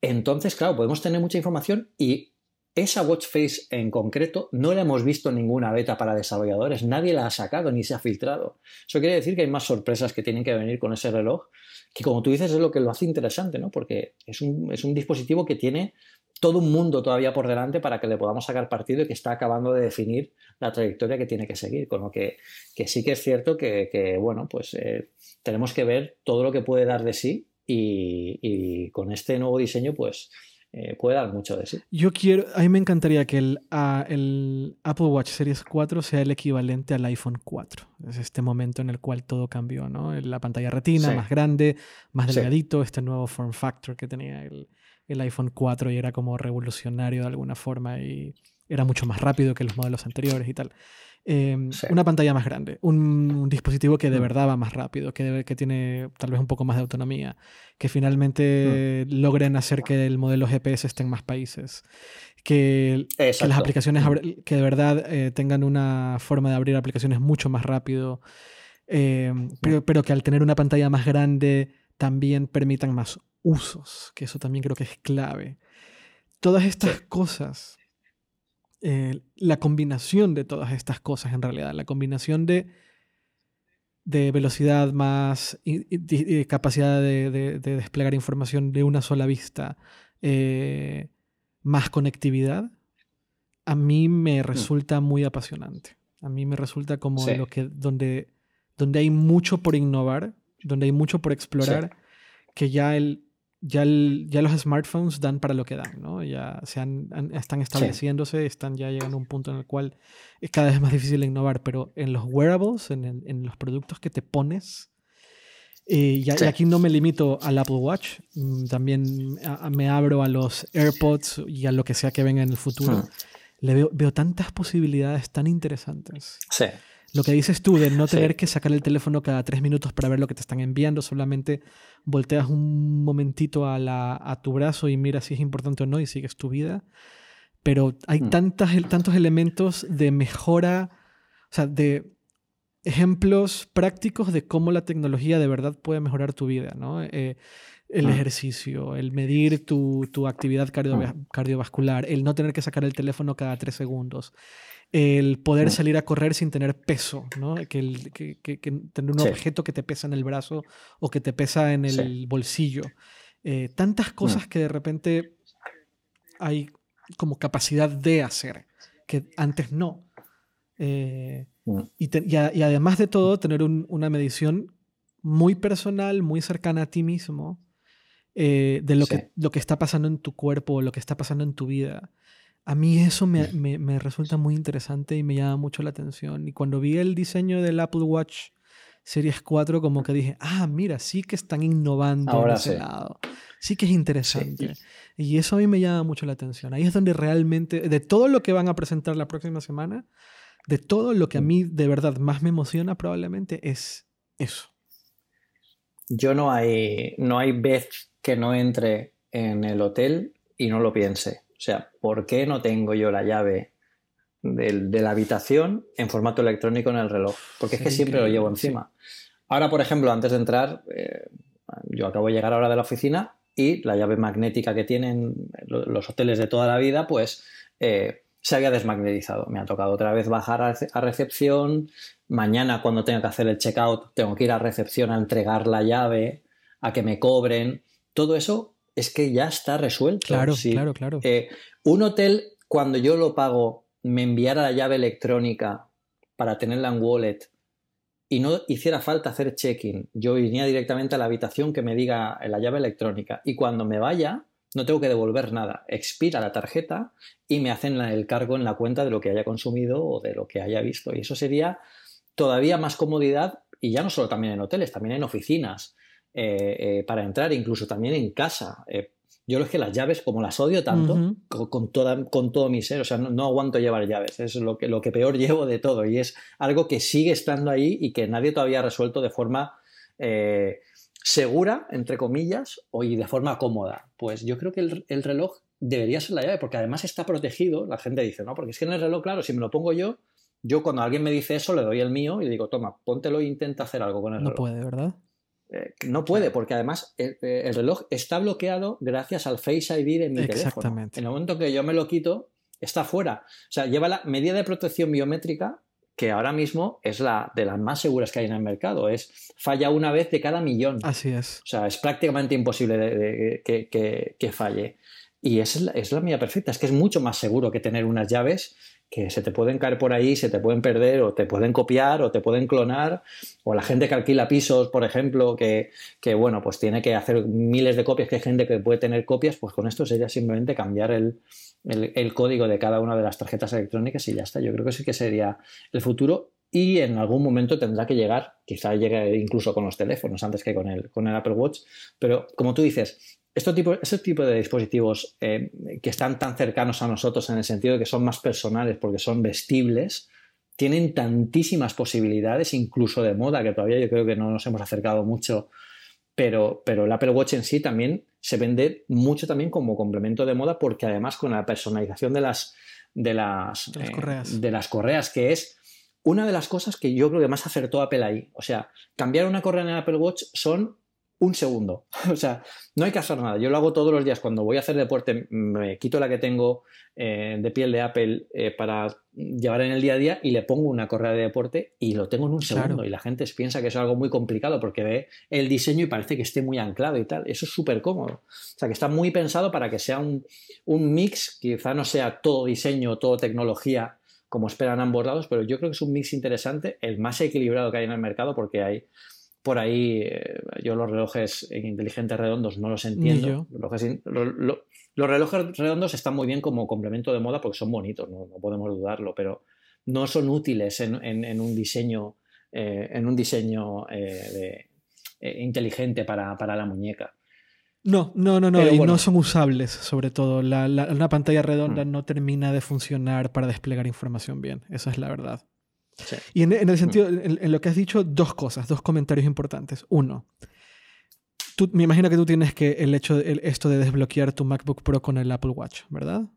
Entonces, claro, podemos tener mucha información y esa watch face en concreto no la hemos visto en ninguna beta para desarrolladores, nadie la ha sacado ni se ha filtrado. Eso quiere decir que hay más sorpresas que tienen que venir con ese reloj, que como tú dices es lo que lo hace interesante, ¿no? Porque es un, dispositivo que tiene todo un mundo todavía por delante para que le podamos sacar partido y que está acabando de definir la trayectoria que tiene que seguir. Con lo que, sí que es cierto que, bueno, pues eh, tenemos que ver todo lo que puede dar de sí y, y con este nuevo diseño, pues eh, puede dar mucho de sí. Yo quiero, a mí me encantaría que el, el, Apple Watch Series 4 sea el equivalente al iPhone 4. Es este momento en el cual todo cambió, ¿no? La pantalla retina, más grande, más delgadito, este nuevo form factor que tenía el, el iPhone 4 y era como revolucionario de alguna forma y era mucho más rápido que los modelos anteriores y tal. Em, una pantalla más grande, un, dispositivo que de mm. verdad va más rápido, que, que, tiene tal vez un poco más de autonomía, que finalmente mm. logren hacer que el modelo GPS esté en más países, que, las aplicaciones, mm. que de verdad eh, tengan una forma de abrir aplicaciones mucho más rápido, em, pero, pero que al tener una pantalla más grande también permitan más usos, que eso también creo que es clave. Todas estas cosas eh, la combinación de todas estas cosas en realidad, la combinación de, de velocidad más capacidad de, desplegar información de una sola vista, eh, más conectividad, a mí me mm. resulta muy apasionante. A mí me resulta como lo que, donde, donde hay mucho por innovar, donde hay mucho por explorar, que ya el, ya, ya los smartphones dan para lo que dan, ¿no? Ya se están estableciéndose, están ya llegando a un punto en el cual es cada vez más difícil innovar, pero en los wearables, en, en los productos que te pones, eh, y, aquí no me limito al Apple Watch, mm, también me abro a los AirPods y a lo que sea que venga en el futuro. Hmm. Le veo, veo tantas posibilidades tan interesantes. Sí. Lo que dices tú de no tener que sacar el teléfono cada tres minutos para ver lo que te están enviando, solamente volteas un momentito a, la, a tu brazo y miras si es importante o no y sigues tu vida. Pero hay mm. tantas, tantos elementos de mejora, o sea, de ejemplos prácticos de cómo la tecnología de verdad puede mejorar tu vida, ¿no? Eh, el mm. ejercicio, el medir tu, tu actividad mm. cardiovascular, el no tener que sacar el teléfono cada tres segundos, el poder salir a correr sin tener peso, ¿no? Que, el, que, que, tener un objeto que te pesa en el brazo o que te pesa en el bolsillo. Eh, tantas cosas que de repente hay como capacidad de hacer, que antes no. Eh, y, además de todo, tener una medición muy personal, muy cercana a ti mismo, eh, de lo, que, lo que está pasando en tu cuerpo, lo que está pasando en tu vida. A mí eso me, me, resulta muy interesante y me llama mucho la atención. Y cuando vi el diseño del Apple Watch Series 4, como que dije, ah, mira, sí que están innovando Ahora en ese lado. Sí que es interesante. Y eso a mí me llama mucho la atención. Ahí es donde realmente, de todo lo que van a presentar la próxima semana, de todo lo que a mm. mí de verdad más me emociona probablemente es eso. Yo no hay, no hay vez que no entre en el hotel y no lo piense. O sea, ¿por qué no tengo yo la llave de, la habitación en formato electrónico en el reloj? Porque es que siempre lo llevo encima. Ahora, por ejemplo, antes de entrar, eh, yo acabo de llegar ahora de la oficina y la llave magnética que tienen los hoteles de toda la vida, pues eh, se había desmagnetizado. Me ha tocado otra vez bajar a recepción. Mañana, cuando tenga que hacer el checkout, tengo que ir a recepción a entregar la llave, a que me cobren. Todo eso es que ya está resuelto. Claro, claro, claro. Eh, un hotel, cuando yo lo pago, me enviara la llave electrónica para tenerla en wallet y no hiciera falta hacer check-in, yo iría directamente a la habitación que me diga la llave electrónica y cuando me vaya no tengo que devolver nada, expira la tarjeta y me hacen el cargo en la cuenta de lo que haya consumido o de lo que haya visto y eso sería todavía más comodidad y ya no solo también en hoteles, también en oficinas. Eh, eh, para entrar, incluso también en casa. Eh, yo es que las llaves, como las odio tanto, con, toda, con todo mi ser, o sea, no, aguanto llevar llaves, es lo que, lo que peor [LAUGHS] llevo de todo y es algo que sigue estando ahí y que nadie todavía ha resuelto de forma segura, entre comillas, o y de forma cómoda. Pues yo creo que el, el, reloj debería ser la llave, porque además está protegido, la gente dice, no, porque es que en el reloj, claro, si me lo pongo yo, yo cuando alguien me dice eso le doy el mío y le digo, toma, póntelo e intenta hacer algo con el reloj. No puede, ¿verdad? Eh, no puede, porque además eh, el, reloj está bloqueado gracias al Face ID de mi teléfono. En el momento que yo me lo quito, está fuera. O sea, lleva la medida de protección biométrica que ahora mismo es la de las más seguras que hay en el mercado. Es falla una vez de cada millón. Así es. O sea, es prácticamente imposible que, falle. y es la, es la mía perfecta. Es que es mucho más seguro que tener unas llaves que se te pueden caer por ahí, se te pueden perder o te pueden copiar o te pueden clonar, o la gente que alquila pisos, por ejemplo, que, que, bueno, pues tiene que hacer miles de copias, que hay gente que puede tener copias, pues con esto sería simplemente cambiar el, el, código de cada una de las tarjetas electrónicas y ya está. Yo creo que sí que sería el futuro y en algún momento tendrá que llegar, quizá llegue incluso con los teléfonos antes que con el, con el Apple Watch, pero como tú dices, este tipo, este tipo de dispositivos eh, que están tan cercanos a nosotros en el sentido de que son más personales porque son vestibles, tienen tantísimas posibilidades, incluso de moda, que todavía yo creo que no nos hemos acercado mucho, pero, pero el Apple Watch en sí también se vende mucho también como complemento de moda porque además con la personalización de las, de las, de las, correas. de las correas, que es una de las cosas que yo creo que más acertó Apple ahí. O sea, cambiar una correa en el Apple Watch son un segundo. [LAUGHS] O sea, no hay que hacer nada. Yo lo hago todos los días. Cuando voy a hacer deporte, me quito la que tengo eh, de piel de Apple eh, para llevar en el día a día y le pongo una correa de deporte y lo tengo en un segundo. Y la gente piensa que es algo muy complicado porque ve el diseño y parece que esté muy anclado y tal. Eso es súper cómodo. O sea, que está muy pensado para que sea un, un mix, quizá no sea todo diseño, todo tecnología como esperan ambos lados, pero yo creo que es un mix interesante, el más equilibrado que hay en el mercado porque hay por ahí eh, yo los relojes inteligentes redondos no los entiendo. Los relojes, redondos están muy bien como complemento de moda porque son bonitos, no, podemos dudarlo, pero no son útiles en, un diseño, en un diseño eh, eh, inteligente para, la muñeca. No, no, no, no, y no son usables, sobre todo. La, una pantalla redonda mm. no termina de funcionar para desplegar información bien, esa es la verdad. Y en, el sentido, en, lo que has dicho, dos cosas, dos comentarios importantes. Uno, tú, me imagino que tú tienes que el hecho, de, esto de desbloquear tu MacBook Pro con el Apple Watch, ¿verdad?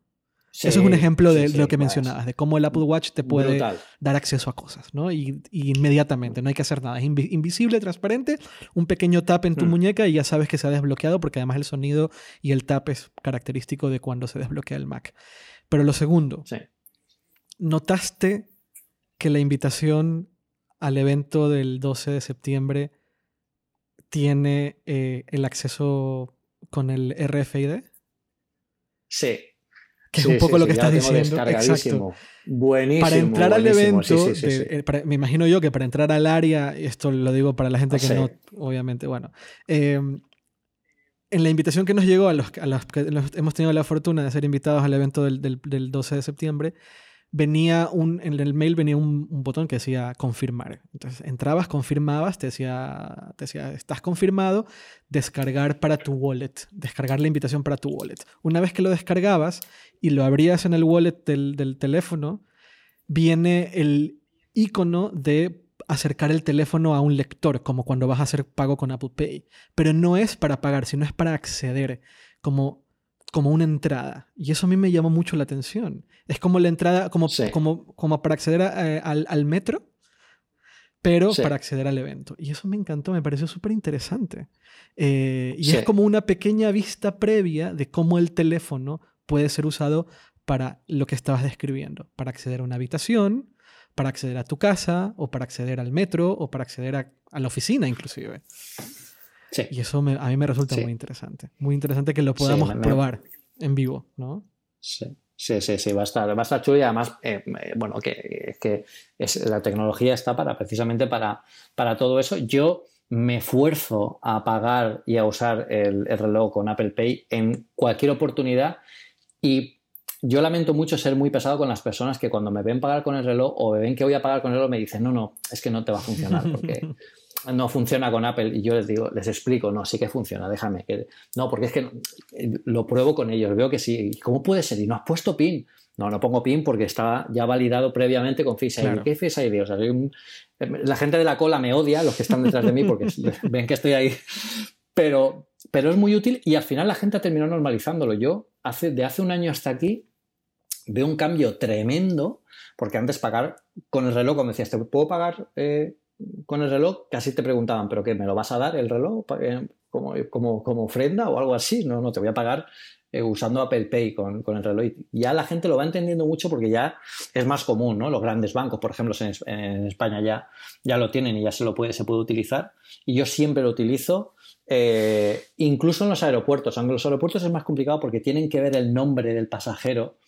Eso es un ejemplo de, lo que mencionabas, de cómo el Apple Watch te puede dar acceso a cosas, ¿no? Y, inmediatamente, no hay que hacer nada. Es invisible, transparente, un pequeño tap en tu hmm. muñeca y ya sabes que se ha desbloqueado porque además el sonido y el tap es característico de cuando se desbloquea el Mac. Pero lo segundo, ¿notaste que la invitación al evento del 12 de septiembre tiene eh, el acceso con el RFID? Sí. Que es un poco lo que estás diciendo. Exacto. Buenísimo. Para entrar al evento, eh, me imagino yo que para entrar al área, esto lo digo para la gente que no, obviamente, bueno. Em, en la invitación que nos llegó a los, a los que hemos tenido la fortuna de ser invitados al evento del, del, del 12 de septiembre, venía un, en el mail venía un, botón que decía confirmar. Entonces entrabas, confirmabas, te decía, te decía, estás confirmado, descargar para tu wallet, descargar la invitación para tu wallet. Una vez que lo descargabas y lo abrías en el wallet del, del teléfono, viene el icono de acercar el teléfono a un lector, como cuando vas a hacer pago con Apple Pay. Pero no es para pagar, sino es para acceder. Como como una entrada. Y eso a mí me llamó mucho la atención. Es como la entrada, como, como, como para acceder eh, al, metro, pero para acceder al evento. Y eso me encantó, me pareció súper interesante. Eh, y es como una pequeña vista previa de cómo el teléfono puede ser usado para lo que estabas describiendo, para acceder a una habitación, para acceder a tu casa, o para acceder al metro, o para acceder a, a la oficina inclusive. Y eso a mí me resulta muy interesante. Muy interesante que lo podamos probar en vivo, ¿no? Sí. Sí, sí, sí, va a estar, va a estar chulo y además, eh, eh, bueno, que, que es, la tecnología está para precisamente para, para todo eso. Yo me esfuerzo a pagar y a usar el, el, reloj con Apple Pay en cualquier oportunidad y yo lamento mucho ser muy pesado con las personas que cuando me ven pagar con el reloj o me ven que voy a pagar con el reloj me dicen, no, no, es que no te va a funcionar porque [LAUGHS] no funciona con Apple y yo les digo, les explico, no, sí que funciona, déjame. Que... No, porque es que lo pruebo con ellos, veo que sí. ¿Cómo puede ser? ¿Y no has puesto PIN? No, no pongo PIN porque está ya validado previamente con Face ID. ¿Qué Face ID? O sea, la gente de la cola me odia, los que están detrás de mí, porque [LAUGHS] ven que estoy ahí. Pero, pero es muy útil y al final la gente ha terminado normalizándolo. Yo, hace, de hace un año hasta aquí, veo un cambio tremendo, porque antes pagar con el reloj, como decías, ¿te puedo pagar eh, con el reloj, casi te preguntaban, ¿pero qué? ¿Me lo vas a dar el reloj eh, como, como, como ofrenda o algo así? No, no, te voy a pagar eh, usando Apple Pay con, con, el reloj. Ya la gente lo va entendiendo mucho porque ya es más común, ¿no? Los grandes bancos, por ejemplo, en, en España ya, ya lo tienen y ya se lo puede, se puede utilizar. Y yo siempre lo utilizo eh, incluso en los aeropuertos, aunque en los aeropuertos es más complicado porque tienen que ver el nombre del pasajero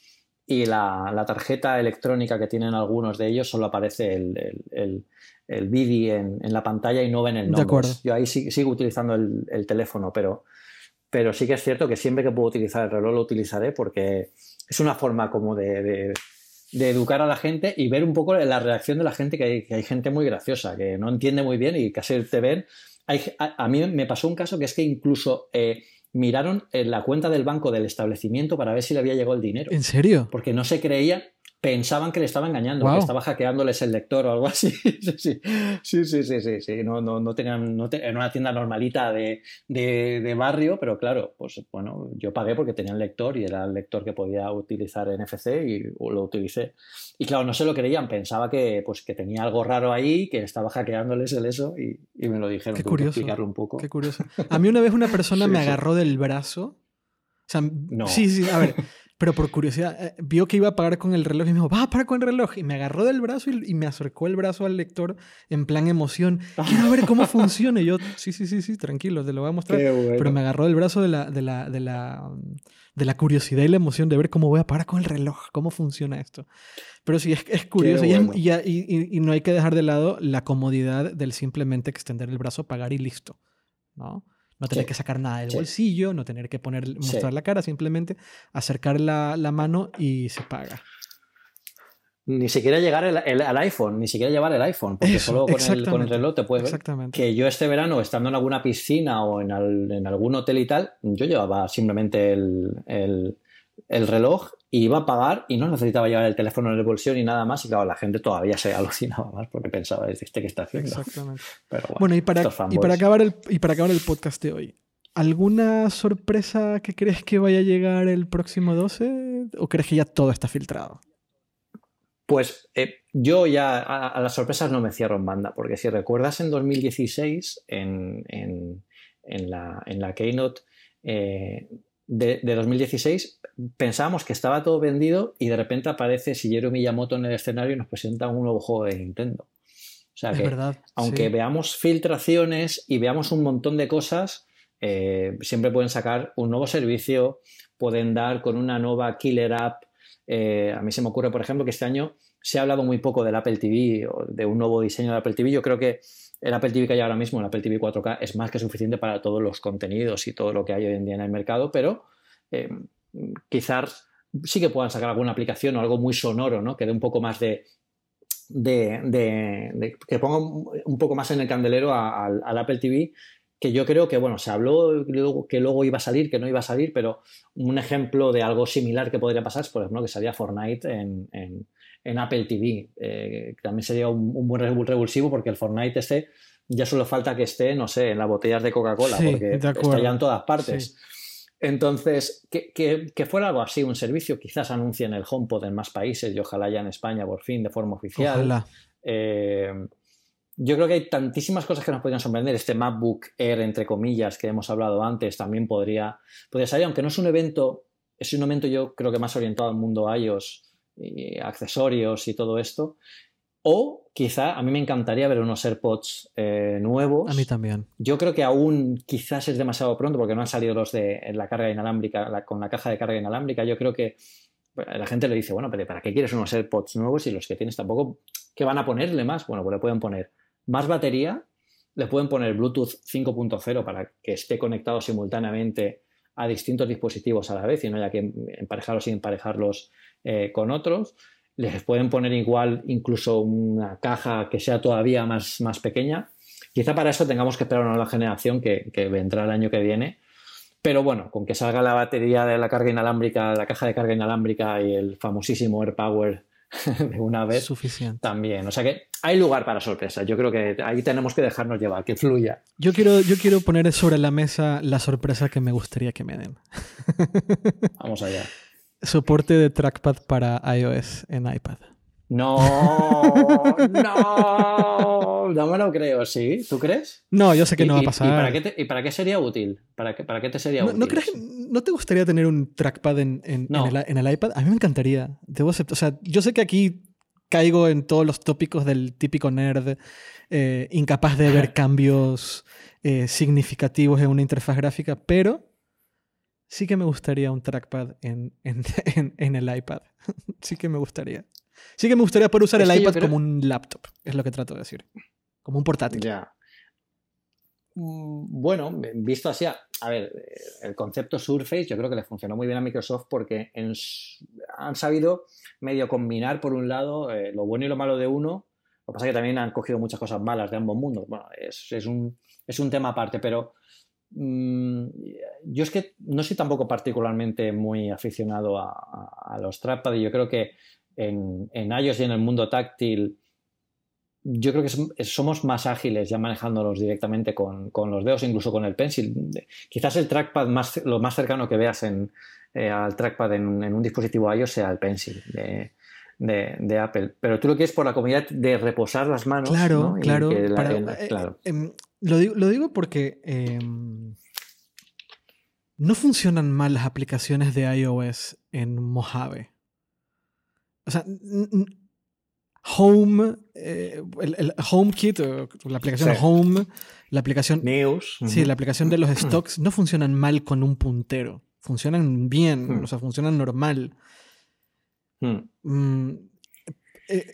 y la, tarjeta electrónica que tienen algunos de ellos solo aparece el, el, el, BIDI en, la pantalla y no ven el nombre. Yo ahí sigo utilizando el, teléfono, pero, pero sí que es cierto que siempre que puedo utilizar el reloj lo utilizaré porque es una forma como de, educar a la gente y ver un poco la reacción de la gente, que hay, que hay gente muy graciosa, que no entiende muy bien y casi te ven a, mí me pasó un caso que es que incluso eh, miraron en la cuenta del banco del establecimiento para ver si le había llegado el dinero. ¿En serio? Porque no se creía, pensaban que le estaba engañando, que estaba hackeándoles el lector o algo así. [LAUGHS] sí, sí, sí, sí, sí, No, no, no tenían, no en una tienda normalita de, de, barrio, pero claro, pues bueno, yo pagué porque tenía el lector y era el lector que podía utilizar NFC y lo utilicé. Y claro, no se lo creían, pensaba que, pues, que tenía algo raro ahí, que estaba hackeándoles el eso y, y me lo dijeron. Qué curioso. explicarlo un poco. Qué curioso. A mí una vez una persona [LAUGHS] me agarró del brazo. O sea, no. sí, sí, a ver, [LAUGHS] pero por curiosidad, eh, vio que iba a pagar con el reloj y me dijo, va a pagar con el reloj. Y me agarró del brazo y, me acercó el brazo al lector en plan emoción. Quiero ver cómo [LAUGHS] funciona. Y yo, sí, sí, sí, sí, tranquilo, te lo voy a mostrar. Pero me agarró del brazo de la, de, la, de, la, de la curiosidad y la emoción de ver cómo voy a pagar con el reloj, cómo funciona esto. Pero sí, es, es curioso. Y, y, y, no hay que dejar de lado la comodidad del simplemente extender el brazo, pagar y listo. ¿no? No tener que sacar nada del bolsillo, no tener que poner, mostrar la cara, simplemente acercar la, mano y se paga. Ni siquiera llegar el, al iPhone, ni siquiera llevar el iPhone, porque solo con el, con el, reloj te puedes ver. Que yo este verano, estando en alguna piscina o en, en algún hotel y tal, yo llevaba simplemente el, el reloj y iba a pagar y no necesitaba llevar el teléfono en el bolsillo ni nada más. Y claro, la gente todavía se [LAUGHS] alucinaba más porque pensaba, ¿este que está haciendo? Exactamente. [LAUGHS] bueno, y, para, y, para acabar el, y para acabar el podcast de hoy, ¿alguna sorpresa que crees que vaya a llegar el próximo 12? ¿O crees que ya todo está filtrado? Pues eh, yo ya a, las sorpresas no me cierro en banda, porque si recuerdas en 2016, en, en, en la, en la Keynote, eh, de, 2016 pensábamos que estaba todo vendido y de repente aparece Shigeru Miyamoto en el escenario y nos presenta un nuevo juego de Nintendo. O sea que, aunque veamos filtraciones y veamos un montón de cosas, eh, siempre pueden sacar un nuevo servicio, pueden dar con una nueva killer app. Eh, a mí se me ocurre, por ejemplo, que este año se ha hablado muy poco del Apple TV o de un nuevo diseño de Apple TV. Yo creo que el Apple TV que hay ahora mismo, el Apple TV 4K, es más que suficiente para todos los contenidos y todo lo que hay hoy en día en el mercado, pero eh, quizás sí que puedan sacar alguna aplicación o algo muy sonoro, ¿no? Que dé un poco más de. de, que ponga un poco más en el candelero al Apple TV, que yo creo que, bueno, se habló que luego iba a salir, que no iba a salir, pero un ejemplo de algo similar que podría pasar es, por ejemplo, que salía Fortnite en Apple TV. Eh, también sería un, buen revulsivo porque el Fortnite este ya solo falta que esté, no sé, en las botellas de Coca-Cola, porque está ya en todas partes. Entonces, que, fuera algo así, un servicio, quizás anuncien el HomePod en más países y ojalá ya en España por fin de forma oficial. Eh, yo creo que hay tantísimas cosas que nos podrían sorprender. Este MacBook Air, entre comillas, que hemos hablado antes, también podría, podría salir, aunque no es un evento, es un evento yo creo que más orientado al mundo iOS accesorios y todo esto. O quizá a mí me encantaría ver unos AirPods eh, nuevos. A mí también. Yo creo que aún quizás es demasiado pronto porque no han salido los de la carga inalámbrica, con la caja de carga inalámbrica. Yo creo que la gente le dice, bueno, pero ¿para qué quieres unos AirPods nuevos y los que tienes tampoco? ¿Qué van a ponerle más? Bueno, pues le pueden poner más batería, le pueden poner Bluetooth 5.0 para que esté conectado simultáneamente a distintos dispositivos a la vez y no haya que emparejarlos y emparejarlos eh, con otros. Les pueden poner igual incluso una caja que sea todavía más, más pequeña. Quizá para eso tengamos que esperar una nueva generación que, que vendrá el año que viene. Pero bueno, con que salga la batería de la carga inalámbrica, la caja de carga inalámbrica y el famosísimo AirPower [LAUGHS] de una vez, Suficiente. también. O sea que hay lugar para sorpresas. Yo creo que ahí tenemos que dejarnos llevar, que fluya. Yo quiero, yo quiero poner sobre la mesa la sorpresa que me gustaría que me den. [LAUGHS] Vamos allá soporte de trackpad para iOS en iPad. No, [LAUGHS] no, no me lo creo, ¿sí? ¿Tú crees? No, yo sé que no va a pasar. ¿y para, qué para, útil? ¿Para qué, para qué te sería útil? ¿no, crees, ¿No te gustaría tener un trackpad en, en, el, iPad? A mí me encantaría. Debo aceptar. O sea, yo sé que aquí caigo en todos los tópicos del típico nerd, eh, incapaz de ver cambios eh, significativos en una interfaz gráfica, pero sí que me gustaría un trackpad en, en, [LAUGHS] el iPad. [LAUGHS] sí que me gustaría. Sí que me gustaría poder usar el iPad como un laptop, es lo que trato de decir. Como un portátil. Ya. Mm, bueno, visto así, a, ver, el concepto Surface yo creo que le funcionó muy bien a Microsoft porque han sabido medio combinar, por un lado, eh, lo bueno y lo malo de uno. Lo que pasa es que también han cogido muchas cosas malas de ambos mundos. Bueno, es, un, es un tema aparte, pero mm, yo es que no soy tampoco particularmente muy aficionado a, los trackpad y yo creo que en, en iOS y en el mundo táctil yo creo que somos más ágiles ya manejándolos directamente con, los dedos, incluso con el pencil. Quizás el trackpad más, lo más cercano que veas en, eh, al trackpad en, un dispositivo iOS sea el pencil de, Apple. Pero tú lo quieres por la comodidad de reposar las manos. Claro, claro. Eh, em, lo, digo, porque em, no funcionan mal las aplicaciones de iOS en Mojave. O sea, Home, eh, el, HomeKit, la aplicación Home, la aplicación News, sí, la aplicación de los [CLEARS THROAT] stocks no funcionan mal con un puntero, funcionan bien, hmm. o sea, funcionan normal. Hmm. Mm, eh,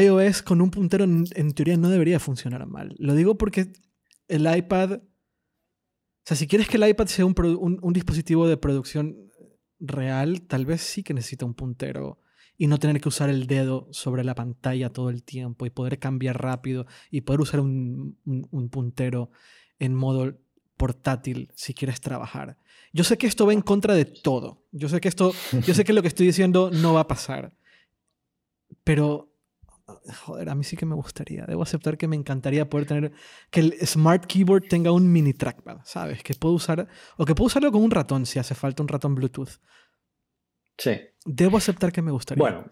iOS con un puntero en, teoría no debería funcionar mal. Lo digo porque el iPad, o sea, si quieres que el iPad sea un dispositivo de producción real, tal vez sí que necesita un puntero y no tener que usar el dedo sobre la pantalla todo el tiempo y poder cambiar rápido y poder usar un, puntero en modo portátil si quieres trabajar. Yo sé que esto va en contra de todo. Yo sé que esto, yo sé que lo que estoy diciendo no va a pasar. Pero joder, a mí sí que me gustaría. Debo aceptar que me encantaría poder tener que el Smart Keyboard tenga un mini trackpad, ¿sabes? Que puedo usar o que puedo usarlo con un ratón si hace falta un ratón Bluetooth. Sí. Debo aceptar que me gustaría. Bueno,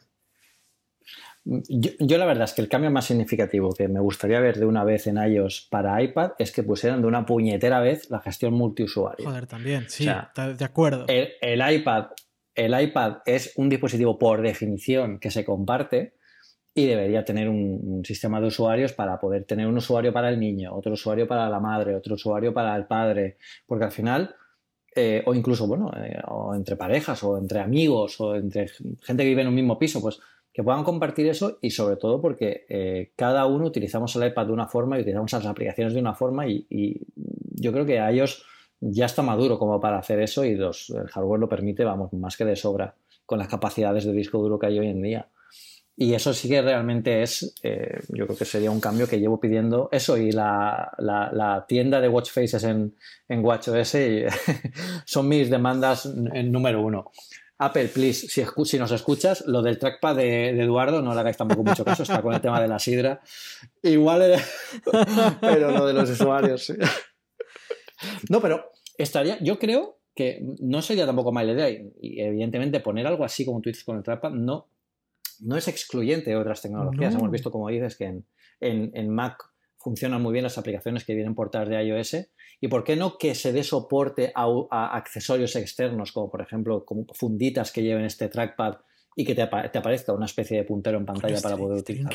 yo, la verdad es que el cambio más significativo que me gustaría ver de una vez en iOS para iPad es que pusieran de una puñetera vez la gestión multiusuario. Joder, también, sí, de acuerdo. El, iPad, el iPad es un dispositivo por definición que se comparte y debería tener un, un, sistema de usuarios para poder tener un usuario para el niño, otro usuario para la madre, otro usuario para el padre, porque al final eh, o incluso, bueno, eh, o entre parejas, o entre amigos, o entre gente que vive en un mismo piso, pues que puedan compartir eso y sobre todo porque eh, cada uno utilizamos el iPad de una forma y utilizamos las aplicaciones de una forma y, yo creo que a ellos ya está maduro como para hacer eso y los, el hardware lo permite, vamos, más que de sobra con las capacidades de disco duro que hay hoy en día. Y eso sí que realmente es, eh, yo creo que sería un cambio que llevo pidiendo. Eso y la, la, tienda de watch faces en, en WatchOS [LAUGHS] son mis demandas en número uno. Apple, please, si, si, nos escuchas, lo del trackpad de, Eduardo no le hagáis tampoco mucho caso, está con el tema de la sidra. Igual, [LAUGHS] pero lo de los usuarios. No, pero estaría, yo creo que no sería tampoco mala idea y evidentemente poner algo así como tú dices con el trackpad no no es excluyente de otras tecnologías. Hemos visto, como dices, que en, Mac funcionan muy bien las aplicaciones que vienen portadas de iOS. ¿Y por qué no que se dé soporte a, accesorios externos, como por ejemplo como funditas que lleven este trackpad y que te, aparezca una especie de puntero en pantalla para poder utilizar?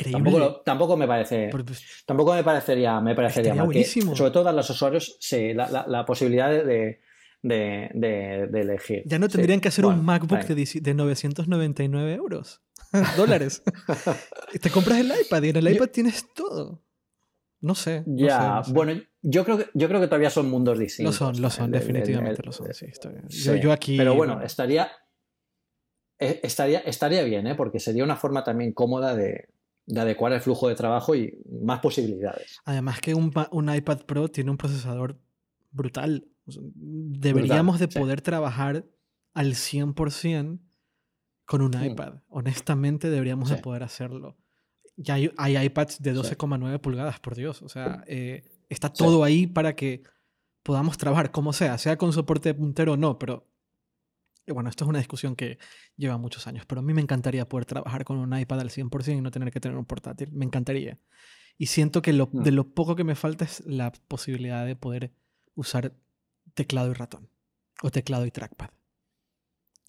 Tampoco, me parece. Pues, tampoco me parecería, me parecería mal. sobre todo a los usuarios la, posibilidad de, elegir. Ya no tendrían que hacer un MacBook de 999 euros. [LAUGHS] dólares. [LAUGHS] te compras el iPad y en el iPad tienes todo. No sé. Ya, bueno, yo creo, que, yo creo que todavía son mundos distintos. Lo son, lo son, definitivamente lo son. Yo, aquí. Pero bueno, estaría, eh, estaría, estaría bien, ¿eh? porque sería una forma también cómoda de, adecuar el flujo de trabajo y más posibilidades. Además que un, iPad Pro tiene un procesador brutal. Deberíamos de poder trabajar al 100% con un iPad. Honestamente, deberíamos de poder hacerlo. Ya hay, iPads de 12,9 pulgadas, por Dios. O sea, eh, está todo ahí para que podamos trabajar como sea, sea con soporte de puntero o no, pero eh, bueno, esto es una discusión que lleva muchos años, pero a mí me encantaría poder trabajar con un iPad al 100% y no tener que tener un portátil. Me encantaría. Y siento que lo, mm. de lo poco que me falta es la posibilidad de poder usar teclado y ratón. O teclado y trackpad.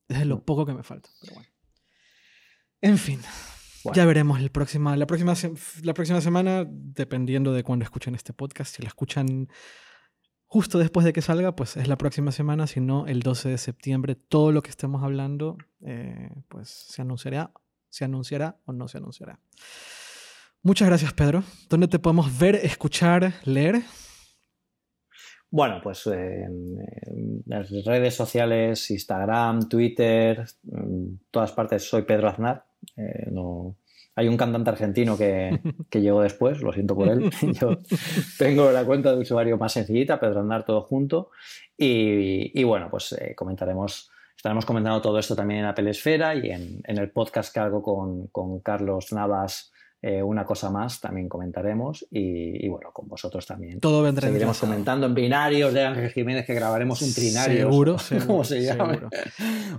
Es lo mm. poco que me falta. Pero bueno. En fin, Ya veremos el próxima, la, próxima, la próxima semana, dependiendo de cuándo escuchen este podcast. Si la escuchan justo después de que salga, pues es la próxima semana, si no, el 12 de septiembre, todo lo que estemos hablando, eh, pues se anunciará, se anunciará o no se anunciará. Muchas gracias, Pedro. ¿Dónde te podemos ver, escuchar, leer? Bueno, pues en, las redes sociales, Instagram, Twitter, en todas partes soy Pedro Aznar. Eh, no, hay un cantante argentino que, [LAUGHS] llegó después, lo siento por él. [LAUGHS] Yo tengo la cuenta de usuario más sencillita, Pedro Andar, todo junto. Y, bueno, pues eh, comentaremos, estaremos comentando todo esto también en Apple Esfera y en, el podcast que hago con, con Carlos Navas eh, una cosa más también comentaremos y, bueno, con vosotros también. Todo vendrá Seguiremos comentando en binarios de Ángel Jiménez que grabaremos un trinario. [LAUGHS] Seguro, ¿Cómo se llama?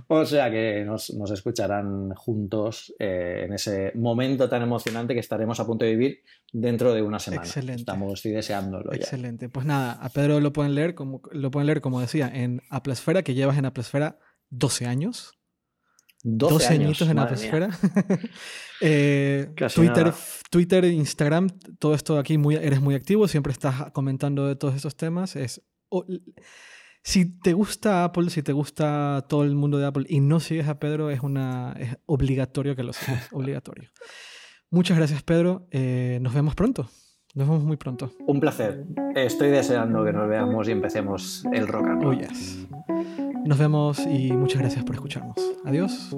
O sea que nos, escucharán juntos eh, en ese momento tan emocionante que estaremos a punto de vivir dentro de una semana. Excelente. Estamos, estoy deseándolo ya. Excelente. Pues nada, a Pedro lo pueden leer, como, lo pueden leer, como decía, en Aplesfera, que llevas en Aplesfera 12 años. 12, añitos en Aplesfera. [LAUGHS] Eh, Twitter, Twitter, Instagram, todo esto aquí muy, eres muy activo, siempre estás comentando de todos esos temas. Es, si te gusta Apple, si te gusta todo el mundo de Apple y no sigues a Pedro, es, una, es obligatorio que lo sigas. [LAUGHS] obligatorio. Muchas gracias, Pedro. Eh, nos vemos pronto. Nos vemos muy pronto. Un placer. Estoy deseando que nos veamos y empecemos el rock and roll. Oh, Nos vemos y muchas gracias por escucharnos. Adiós.